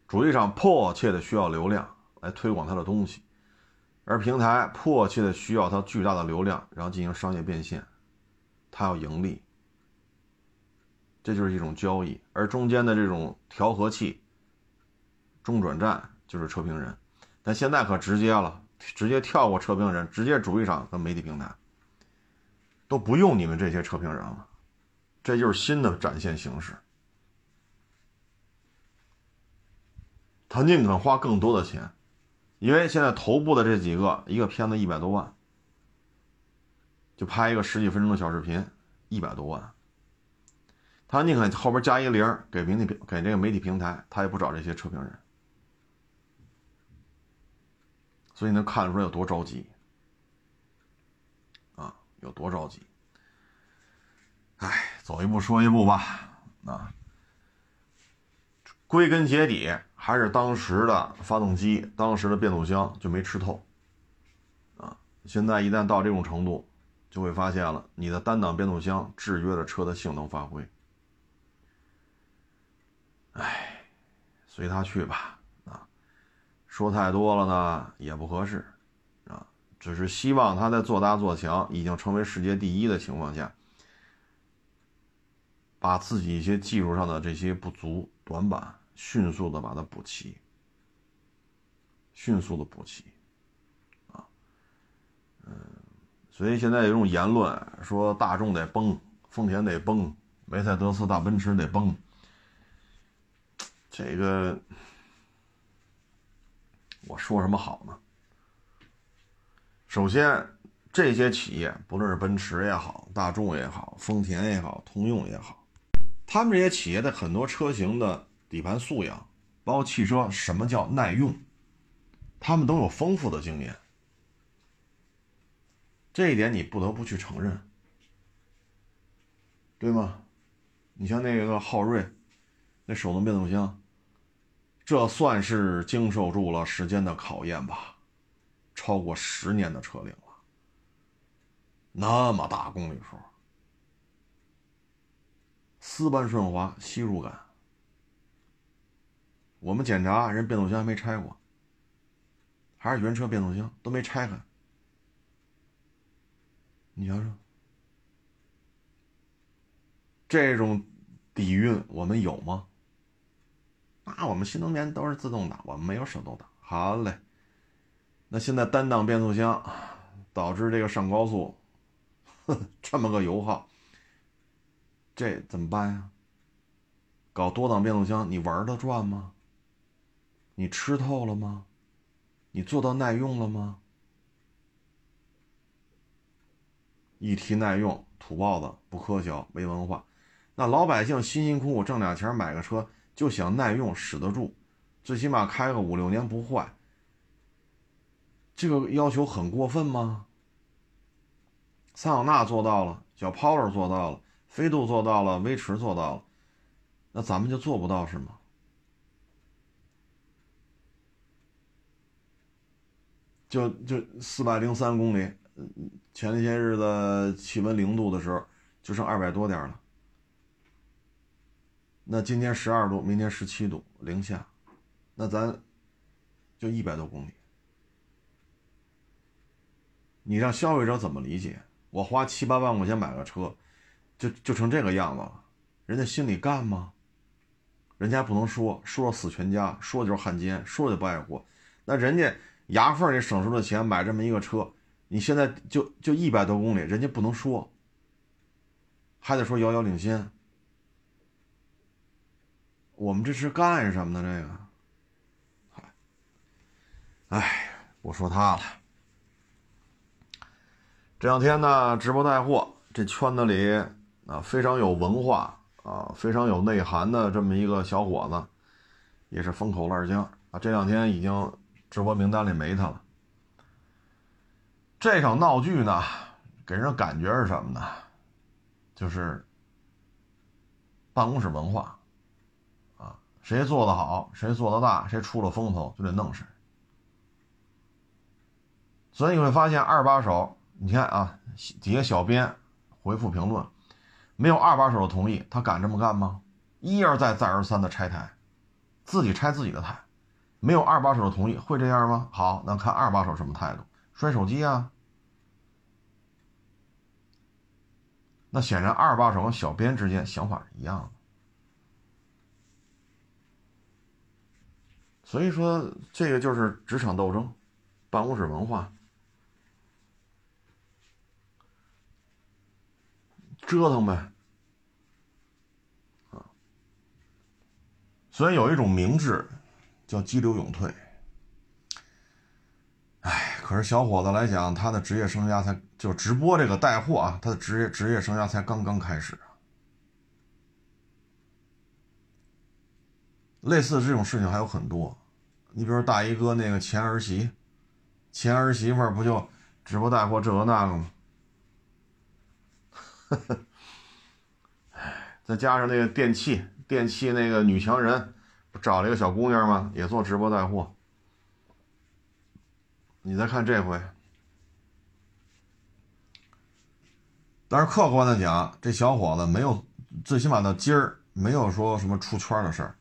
主机厂迫切的需要流量来推广它的东西，而平台迫切的需要它巨大的流量，然后进行商业变现，它要盈利，这就是一种交易。而中间的这种调和器、中转站就是车评人。但现在可直接了，直接跳过车评人，直接主机厂和媒体平台都不用你们这些车评人了，这就是新的展现形式。他宁肯花更多的钱，因为现在头部的这几个，一个片子一百多万，就拍一个十几分钟的小视频，一百多万。他宁肯后边加一零给媒体给这个媒体平台，他也不找这些车评人。所以能看出来有多着急，有多着急。哎，走一步说一步吧，啊，归根结底还是当时的发动机、当时的变速箱就没吃透，啊，现在一旦到这种程度，就会发现了你的单档变速箱制约了车的性能发挥。哎，随他去吧。啊说太多了呢也不合适，只是希望他在做大做强，已经成为世界第一的情况下，把自己一些技术上的这些不足短板迅速的把它补齐，迅速的补齐，啊，嗯，所以现在有一种言论说大众得崩，丰田得崩，梅赛德斯大奔驰得崩，这个。我说什么好呢？首先，这些企业，不论是奔驰也好，大众也好，丰田也好，通用也好，他们这些企业的很多车型的底盘素养，包括汽车什么叫耐用，他们都有丰富的经验。这一点你不得不去承认，对吗？你像那个昊锐，那手动变速箱。这算是经受住了时间的考验吧，超过十年的车龄了，那么大公里数，丝般顺滑，吸入感。我们检查人变速箱还没拆过，还是原车变速箱都没拆开，你瞧瞧，这种底蕴我们有吗？那我们新能源都是自动挡，我们没有手动挡。好嘞，那现在单档变速箱导致这个上高速，这么个油耗，这怎么办呀？搞多档变速箱，你玩得转吗？你吃透了吗？你做到耐用了吗？一提耐用，土包子不科学，没文化。那老百姓辛辛苦苦挣俩钱买个车。就想耐用，使得住，最起码开个五六年不坏。这个要求很过分吗？桑塔纳做到了，小 Polo 做到了，飞度做到了，威驰做到了，那咱们就做不到是吗？就就四百零三公里，前些日子气温零度的时候，就剩二百多点了。那今天十二度，明天十七度，零下，那咱就一百多公里。你让消费者怎么理解？我花七八万块钱买个车，就就成这个样子了，人家心里干吗？人家不能说，说了死全家，说就是汉奸，说就不爱国。那人家牙缝里省出的钱买这么一个车，你现在就就一百多公里，人家不能说，还得说遥遥领先。我们这是干什么的？这个，哎，不说他了。这两天呢，直播带货，这圈子里啊非常有文化啊，非常有内涵的这么一个小伙子，也是风口浪尖啊。这两天已经直播名单里没他了。这场闹剧呢，给人感觉是什么呢？就是办公室文化啊。谁做的好，谁做的大，谁出了风头就得弄谁。所以你会发现，二把手，你看啊，底下小编回复评论，没有二把手的同意，他敢这么干吗？一而再，再而三的拆台，自己拆自己的台，没有二把手的同意，会这样吗？好，那看二把手什么态度，摔手机啊。那显然，二把手和小编之间想法是一样的。所以说，这个就是职场斗争，办公室文化，折腾呗，啊，所以有一种明智，叫激流勇退。哎，可是小伙子来讲，他的职业生涯才就直播这个带货啊，他的职业职业生涯才刚刚开始。类似这种事情还有很多，你比如大衣哥那个前儿媳，前儿媳妇不就直播带货这个那个吗？再加上那个电器，电器那个女强人，不找了一个小姑娘吗？也做直播带货。你再看这回，但是客观的讲，这小伙子没有，最起码到今儿没有说什么出圈的事儿。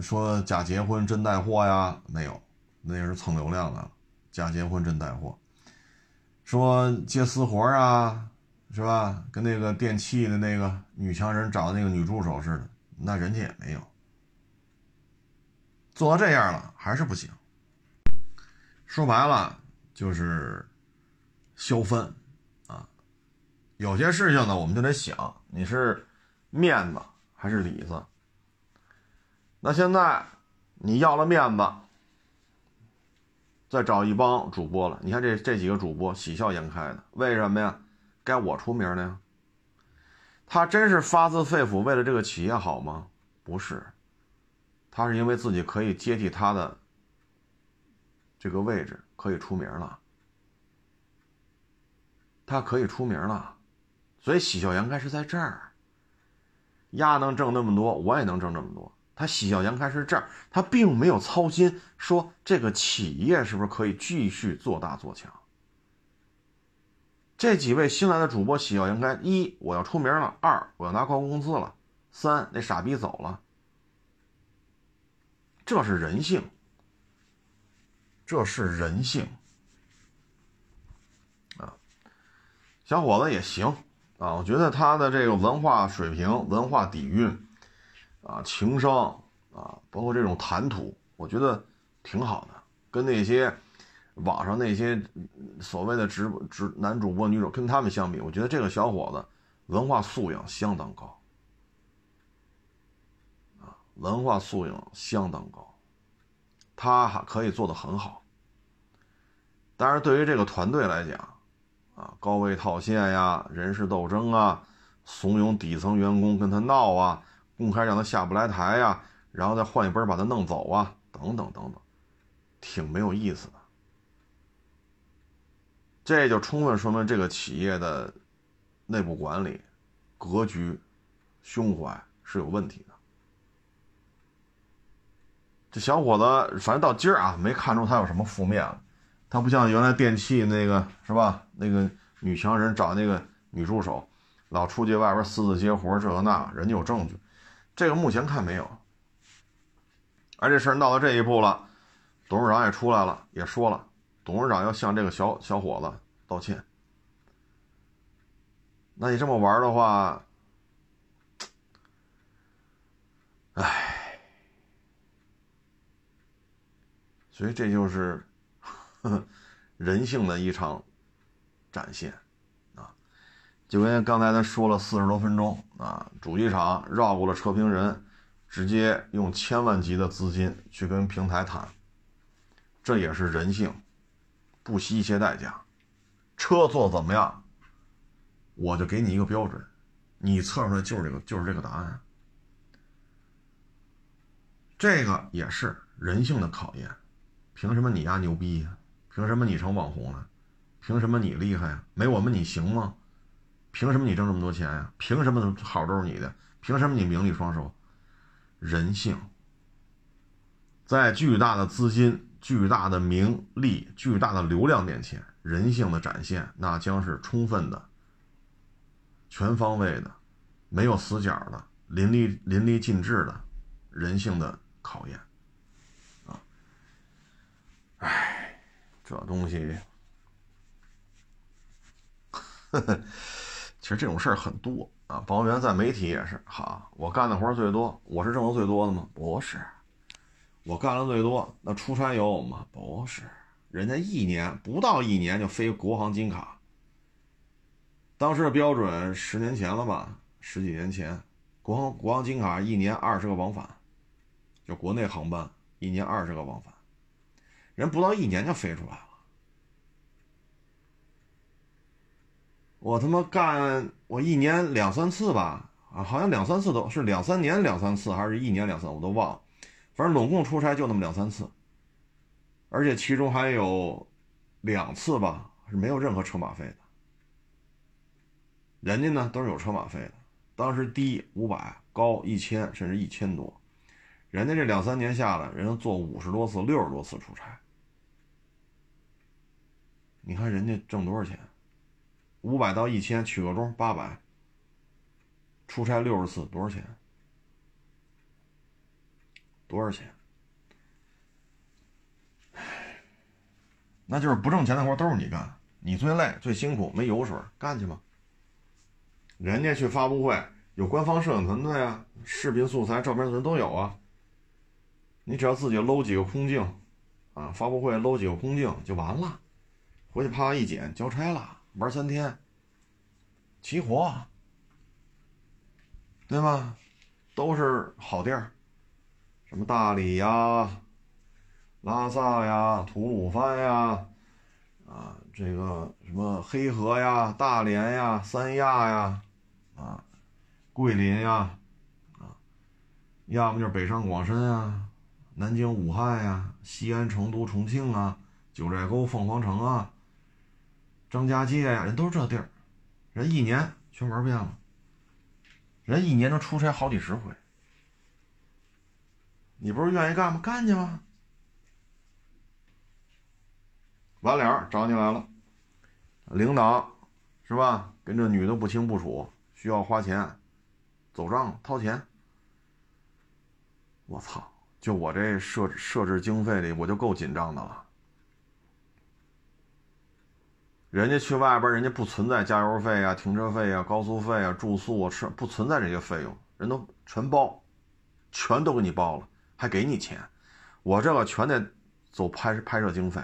说假结婚真带货呀？没有，那是蹭流量的。假结婚真带货。说接私活啊，是吧？跟那个电器的那个女强人找那个女助手似的，那人家也没有。做到这样了，还是不行。说白了就是消分啊。有些事情呢，我们就得想，你是面子还是里子。那现在你要了面子，再找一帮主播了。你看这这几个主播喜笑颜开的，为什么呀？该我出名了呀。他真是发自肺腑为了这个企业好吗？不是，他是因为自己可以接替他的这个位置，可以出名了。他可以出名了，所以喜笑颜开是在这儿。丫能挣那么多，我也能挣这么多。他喜笑颜开是这儿，他并没有操心说这个企业是不是可以继续做大做强。这几位新来的主播喜笑颜开：一，我要出名了；二，我要拿高工资了；三，那傻逼走了。这是人性，这是人性啊！小伙子也行啊，我觉得他的这个文化水平、文化底蕴。啊，情商啊，包括这种谈吐，我觉得挺好的。跟那些网上那些所谓的直直男主播、女主跟他们相比，我觉得这个小伙子文化素养相当高啊，文化素养相当高，他还可以做得很好。但是对于这个团队来讲，啊，高位套现呀，人事斗争啊，怂恿底层员工跟他闹啊。公开让他下不来台呀，然后再换一波把他弄走啊，等等等等，挺没有意思的。这就充分说明这个企业的内部管理、格局、胸怀是有问题的。这小伙子，反正到今儿啊，没看出他有什么负面了。他不像原来电器那个是吧？那个女强人找那个女助手，老出去外边私自接活，这个那，人家有证据。这个目前看没有，而这事儿闹到这一步了，董事长也出来了，也说了，董事长要向这个小小伙子道歉。那你这么玩的话，唉，所以这就是 人性的一场展现！就跟刚才他说了四十多分钟啊，主机厂绕过了车评人，直接用千万级的资金去跟平台谈，这也是人性，不惜一切代价。车做怎么样，我就给你一个标准，你测出来就是这个，就是这个答案。这个也是人性的考验。凭什么你丫牛逼呀？凭什么你成网红了？凭什么你厉害呀？没我们你行吗？凭什么你挣这么多钱呀？凭什么好都是你的？凭什么你名利双收？人性，在巨大的资金、巨大的名利、巨大的流量面前，人性的展现那将是充分的、全方位的、没有死角的、淋漓淋漓尽致的人性的考验啊。唉，这东西，呵呵，其实这种事儿很多啊。保员在媒体也是，哈，我干的活最多，我是挣的最多的吗？不是，我干的最多，那出差有吗？不是，人家一年不到一年就飞国航金卡，当时的标准十年前了吧，十几年前，国航国航金卡一年二十个往返，就国内航班一年二十个往返。人不到一年就飞出来了，我他妈干我一年两三次吧，啊，好像两三次都是两三年两三次，还是一年两三，我都忘了，反正总共出差就那么两三次，而且其中还有两次吧是没有任何车马费的，人家呢都是有车马费的，当时低五百，高一千，甚至一千多，人家这两三年下来，人家做五十多次、六十多次出差。你看人家挣多少钱？五百到一千取个中八百，出差六十次多少钱？多少钱？那就是不挣钱的活都是你干，你最累最辛苦，没油水，干去吧。人家去发布会有官方摄影团队啊，视频素材、照片人都有啊。你只要自己搂几个空镜，啊，发布会搂几个空镜就完了。回去啪一剪，交差了，玩三天，齐活，对吧？都是好地儿，什么大理呀、拉萨呀、吐鲁番呀，啊，这个什么黑河呀、大连呀、三亚呀，啊，桂林呀，啊，要么就是北上广深啊、南京、武汉呀、西安、成都、重庆啊、九寨沟、凤凰城啊。张家界呀，人都是这地儿，人一年全玩遍了，人一年能出差好几十回。你不是愿意干吗？干去吧。完了找你来了，领导是吧？跟这女的不清不楚，需要花钱，走账掏钱。我操！就我这设设置经费里，我就够紧张的了。人家去外边，人家不存在加油费啊、停车费啊、高速费啊、住宿啊、吃不存在这些费用，人都全包，全都给你包了，还给你钱。我这个全得走拍拍摄经费，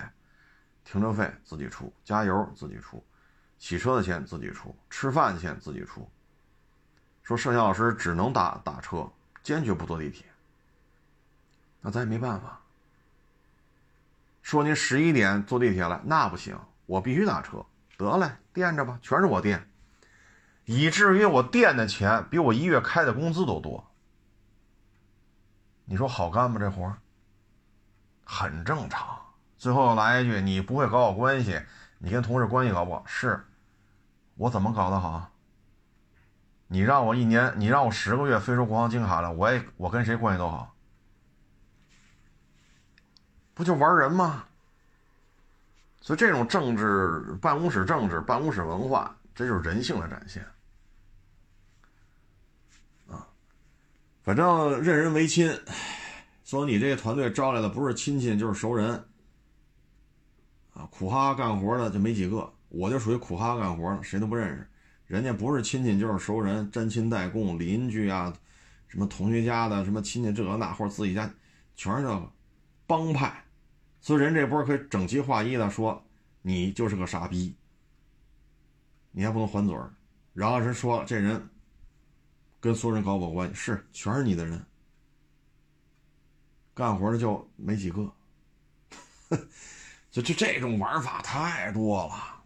停车费自己出，加油自己出，洗车的钱自己出，吃饭的钱自己出。说摄像老师只能打打车，坚决不坐地铁。那咱也没办法。说您十一点坐地铁来，那不行。我必须打车，得嘞，垫着吧，全是我垫，以至于我垫的钱比我一月开的工资都多。你说好干吗？这活很正常。最后来一句：“你不会搞好关系，你跟同事关系搞不好。”是，我怎么搞得好？你让我一年，你让我十个月飞出国航金卡来，我也我跟谁关系都好，不就玩人吗？所以这种政治办公室政治办公室文化，这就是人性的展现，啊，反正任人唯亲，说你这个团队招来的不是亲戚就是熟人，啊，苦哈哈干活的就没几个，我就属于苦哈哈干活的，谁都不认识，人家不是亲戚就是熟人，沾亲带故，邻居啊，什么同学家的什么亲戚这那或者自己家，全是这个帮派。所以人这波可以整齐划一的说，你就是个傻逼，你还不能还嘴儿。然后人说这人跟所有人搞不好关系，是全是你的人，干活的就没几个。就就这种玩法太多了，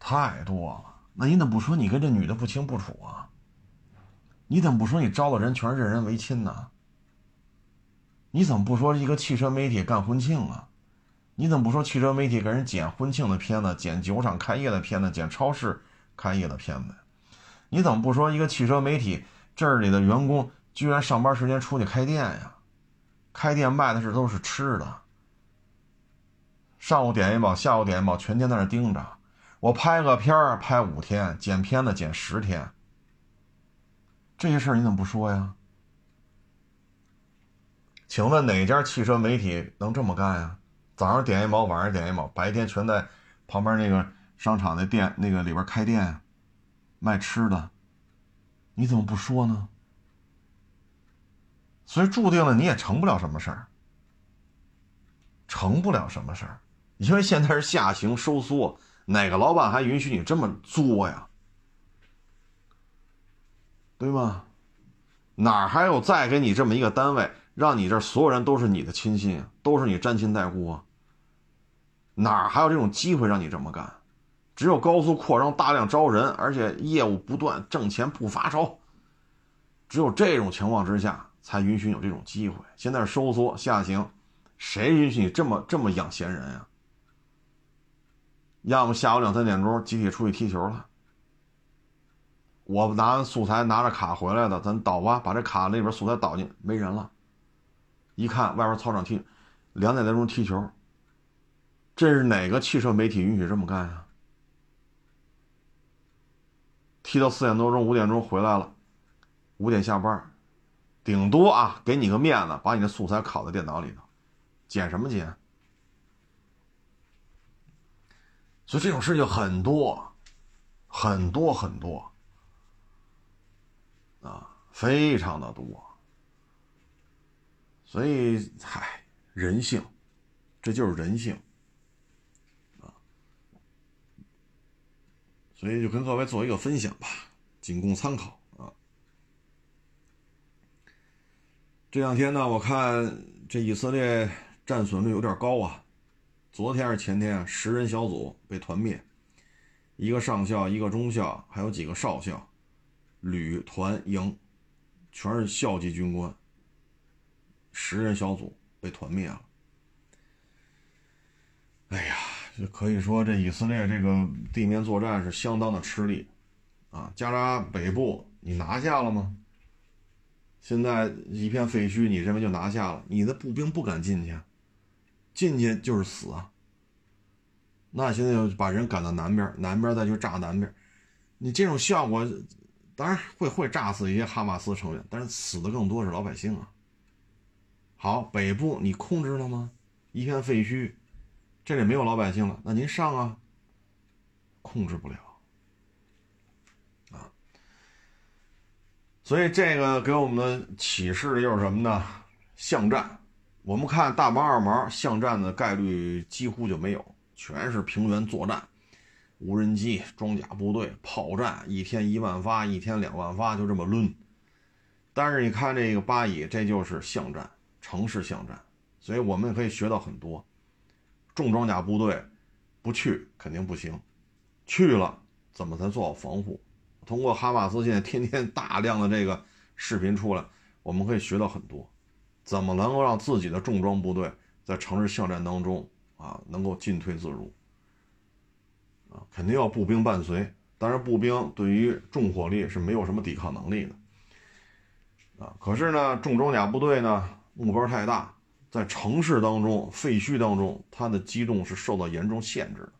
太多了。那你怎么不说你跟这女的不清不楚啊？你怎么不说你招的人全是任人唯亲呢？你怎么不说一个汽车媒体干婚庆啊？你怎么不说汽车媒体给人剪婚庆的片子、剪酒厂开业的片子、剪超市开业的片子？你怎么不说一个汽车媒体这里的员工居然上班时间出去开店呀？开店卖的是都是吃的，上午点一包，下午点一包，全天在那盯着。我拍个片儿拍五天，剪片子剪十天，这些事儿你怎么不说呀？请问哪家汽车媒体能这么干呀？早上点一毛，晚上点一毛，白天全在旁边那个商场的店那个里边开店，卖吃的，你怎么不说呢？所以注定了你也成不了什么事儿，成不了什么事儿，因为现在是下行收缩，哪个老板还允许你这么作呀？对吗？哪还有再给你这么一个单位？让你这所有人都是你的亲信，都是你沾亲带故啊！哪还有这种机会让你这么干？只有高速扩张、大量招人，而且业务不断、挣钱不发愁，只有这种情况之下，才允许有这种机会。现在收缩下行，谁允许你这么这么养闲人呀？要么下午两三点钟集体出去踢球了，我拿完素材拿着卡回来的，咱导吧，把这卡那边素材导进，没人了。一看外边操场踢，两点来钟踢球。这是哪个汽车媒体允许这么干呀？踢到四点多钟、五点钟回来了，五点下班，顶多啊给你个面子，把你的素材拷在电脑里头，剪什么剪？所以这种事情很多，很多很多，啊，非常的多。所以，嗨，人性，这就是人性，啊，所以就跟各位做一个分享吧，仅供参考啊。这两天呢，我看这以色列战损率有点高啊，昨天还是前天，十人小组被团灭，一个上校，一个中校，还有几个少校，旅团营，全是校级军官。十人小组被团灭了。哎呀，就可以说这以色列这个地面作战是相当的吃力啊！加沙北部你拿下了吗？现在一片废墟，你认为就拿下了？你的步兵不敢进去，进去就是死啊！那现在就把人赶到南边，南边再去炸南边，你这种效果当然会会炸死一些哈马斯成员，但是死的更多是老百姓啊！好，北部你控制了吗？一片废墟，这里没有老百姓了，那您上啊？控制不了啊。所以这个给我们的启示又是什么呢？巷战，我们看大毛二毛巷战的概率几乎就没有，全是平原作战，无人机、装甲部队、炮战，一天一万发，一天两万发，就这么抡。但是你看这个巴以，这就是巷战。城市巷战，所以我们也可以学到很多。重装甲部队不去肯定不行，去了怎么才做好防护？通过哈马斯现在天天大量的这个视频出来，我们可以学到很多，怎么能够让自己的重装部队在城市巷战当中啊能够进退自如？啊，肯定要步兵伴随，但是步兵对于重火力是没有什么抵抗能力的啊。可是呢，重装甲部队呢？目标太大，在城市当中、废墟当中，它的机动是受到严重限制的。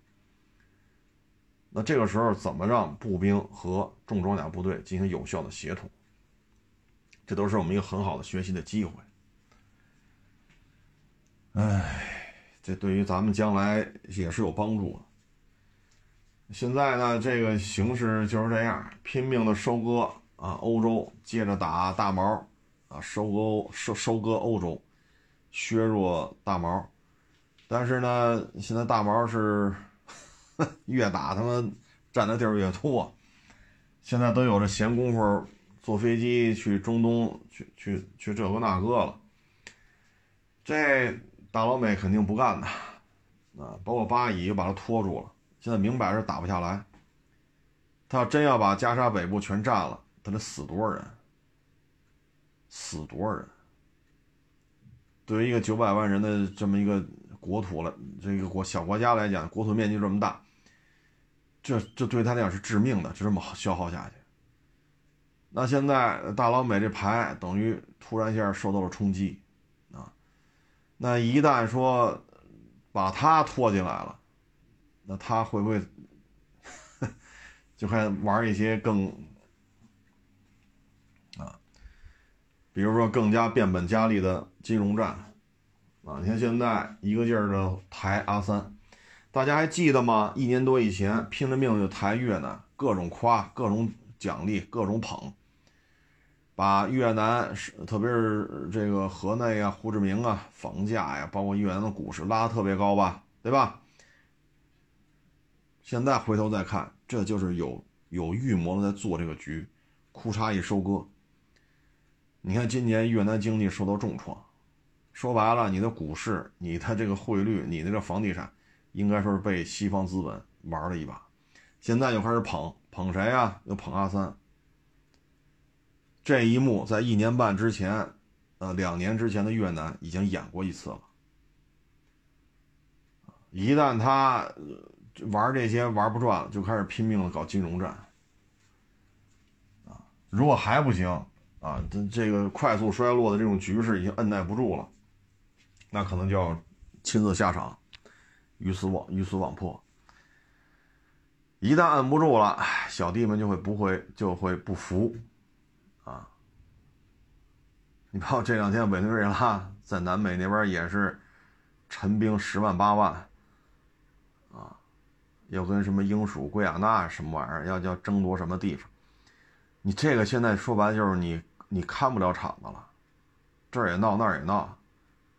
那这个时候，怎么让步兵和重装甲部队进行有效的协同？这都是我们一个很好的学习的机会。哎，这对于咱们将来也是有帮助的。现在呢，这个形势就是这样，拼命的收割啊，欧洲接着打大毛。啊，收割收收割欧洲，削弱大毛，但是呢，现在大毛是 越打他妈占的地儿越多，现在都有这闲工夫坐飞机去中东去去去这个那个了。这大老美肯定不干的啊！包括巴以又把他拖住了，现在明摆着打不下来。他要真要把加沙北部全占了，他得死多少人？死多少人？对于一个九百万人的这么一个国土了，这个国小国家来讲，国土面积这么大，这这对他来讲是致命的，就这么消耗下去。那现在大老美这牌等于突然一下受到了冲击啊！那一旦说把他拖进来了，那他会不会 就开始玩一些更？比如说，更加变本加厉的金融战，啊，你看现在一个劲儿的抬阿三，大家还记得吗？一年多以前拼了命就抬越南，各种夸，各种奖励，各种捧，把越南是特别是这个河内啊、胡志明啊，房价呀，包括越南的股市拉特别高吧，对吧？现在回头再看，这就是有有预谋的在做这个局，库嚓一收割。你看，今年越南经济受到重创，说白了，你的股市、你的这个汇率、你的这房地产，应该说是被西方资本玩了一把。现在又开始捧捧谁啊？又捧阿三。这一幕在一年半之前，呃，两年之前的越南已经演过一次了。一旦他玩这些玩不转了，就开始拼命的搞金融战。如果还不行。啊，这这个快速衰落的这种局势已经按耐不住了，那可能就要亲自下场，鱼死网鱼死网破。一旦按不住了，小弟们就会不会就会不服，啊！你包括这两天委内瑞拉在南美那边也是陈兵十万八万，啊，要跟什么英属圭亚那什么玩意儿要要争夺什么地方。你这个现在说白了就是你你看不了场子了，这儿也闹那儿也闹，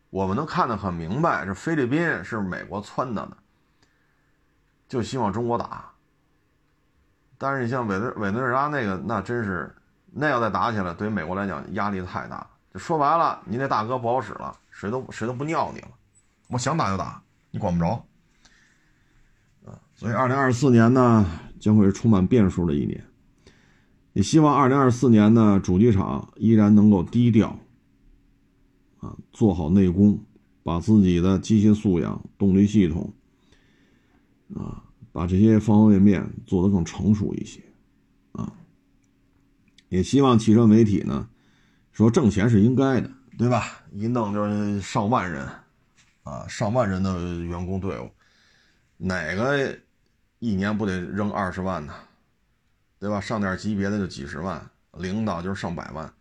我们能看得很明白，这菲律宾是美国撺掇的，就希望中国打。但是你像委内委内瑞拉那个，那真是那要再打起来，对于美国来讲压力太大。就说白了，你那大哥不好使了，谁都谁都不尿你了。我想打就打，你管不着。所以二零二四年呢，将会是充满变数的一年。也希望二零二四年呢，主机厂依然能够低调，啊，做好内功，把自己的机械素养、动力系统，啊，把这些方方面面做得更成熟一些，啊，也希望汽车媒体呢，说挣钱是应该的，对吧？一弄就是上万人，啊，上万人的员工队伍，哪个一年不得扔二十万呢？对吧？上点级别的就几十万，领导就是上百万，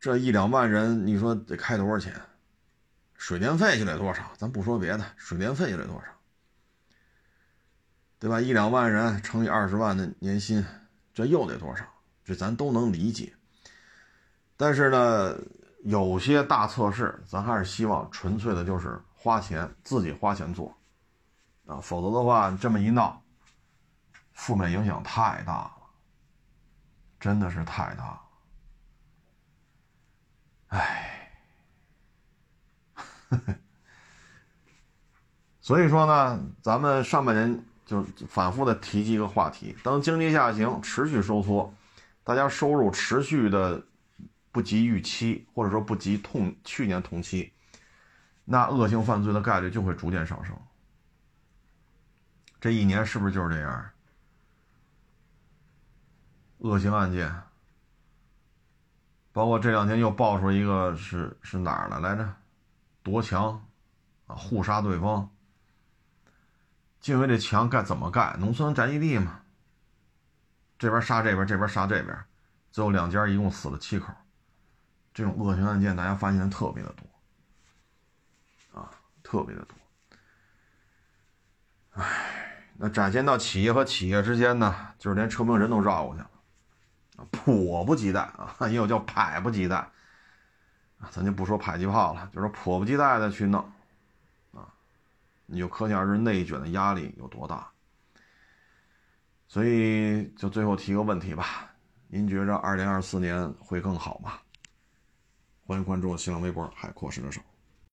这一两万人，你说得开多少钱？水电费就得多少？咱不说别的，水电费就得多少？对吧？一两万人乘以二十万的年薪，这又得多少？这咱都能理解。但是呢，有些大测试，咱还是希望纯粹的就是花钱自己花钱做啊，否则的话，这么一闹，负面影响太大了。真的是太大，哎，所以说呢，咱们上半年就反复的提及一个话题：当经济下行持续收缩，大家收入持续的不及预期，或者说不及同去年同期，那恶性犯罪的概率就会逐渐上升。这一年是不是就是这样？恶性案件，包括这两天又爆出一个是是哪儿的来着？夺墙啊，互杀对方。因为这墙该怎么盖？农村宅基地嘛。这边杀这边，这边杀这边，最后两家一共死了七口。这种恶性案件，大家发现的特别的多，啊，特别的多。唉，那展现到企业和企业之间呢，就是连车名人都绕过去了。迫不及待啊，也有叫迫不及待啊，咱就不说迫击炮了，就说迫不及待的去弄啊，你就可想而知内卷的压力有多大。所以，就最后提个问题吧，您觉着二零二四年会更好吗？欢迎关注新浪微博“海阔试车手”。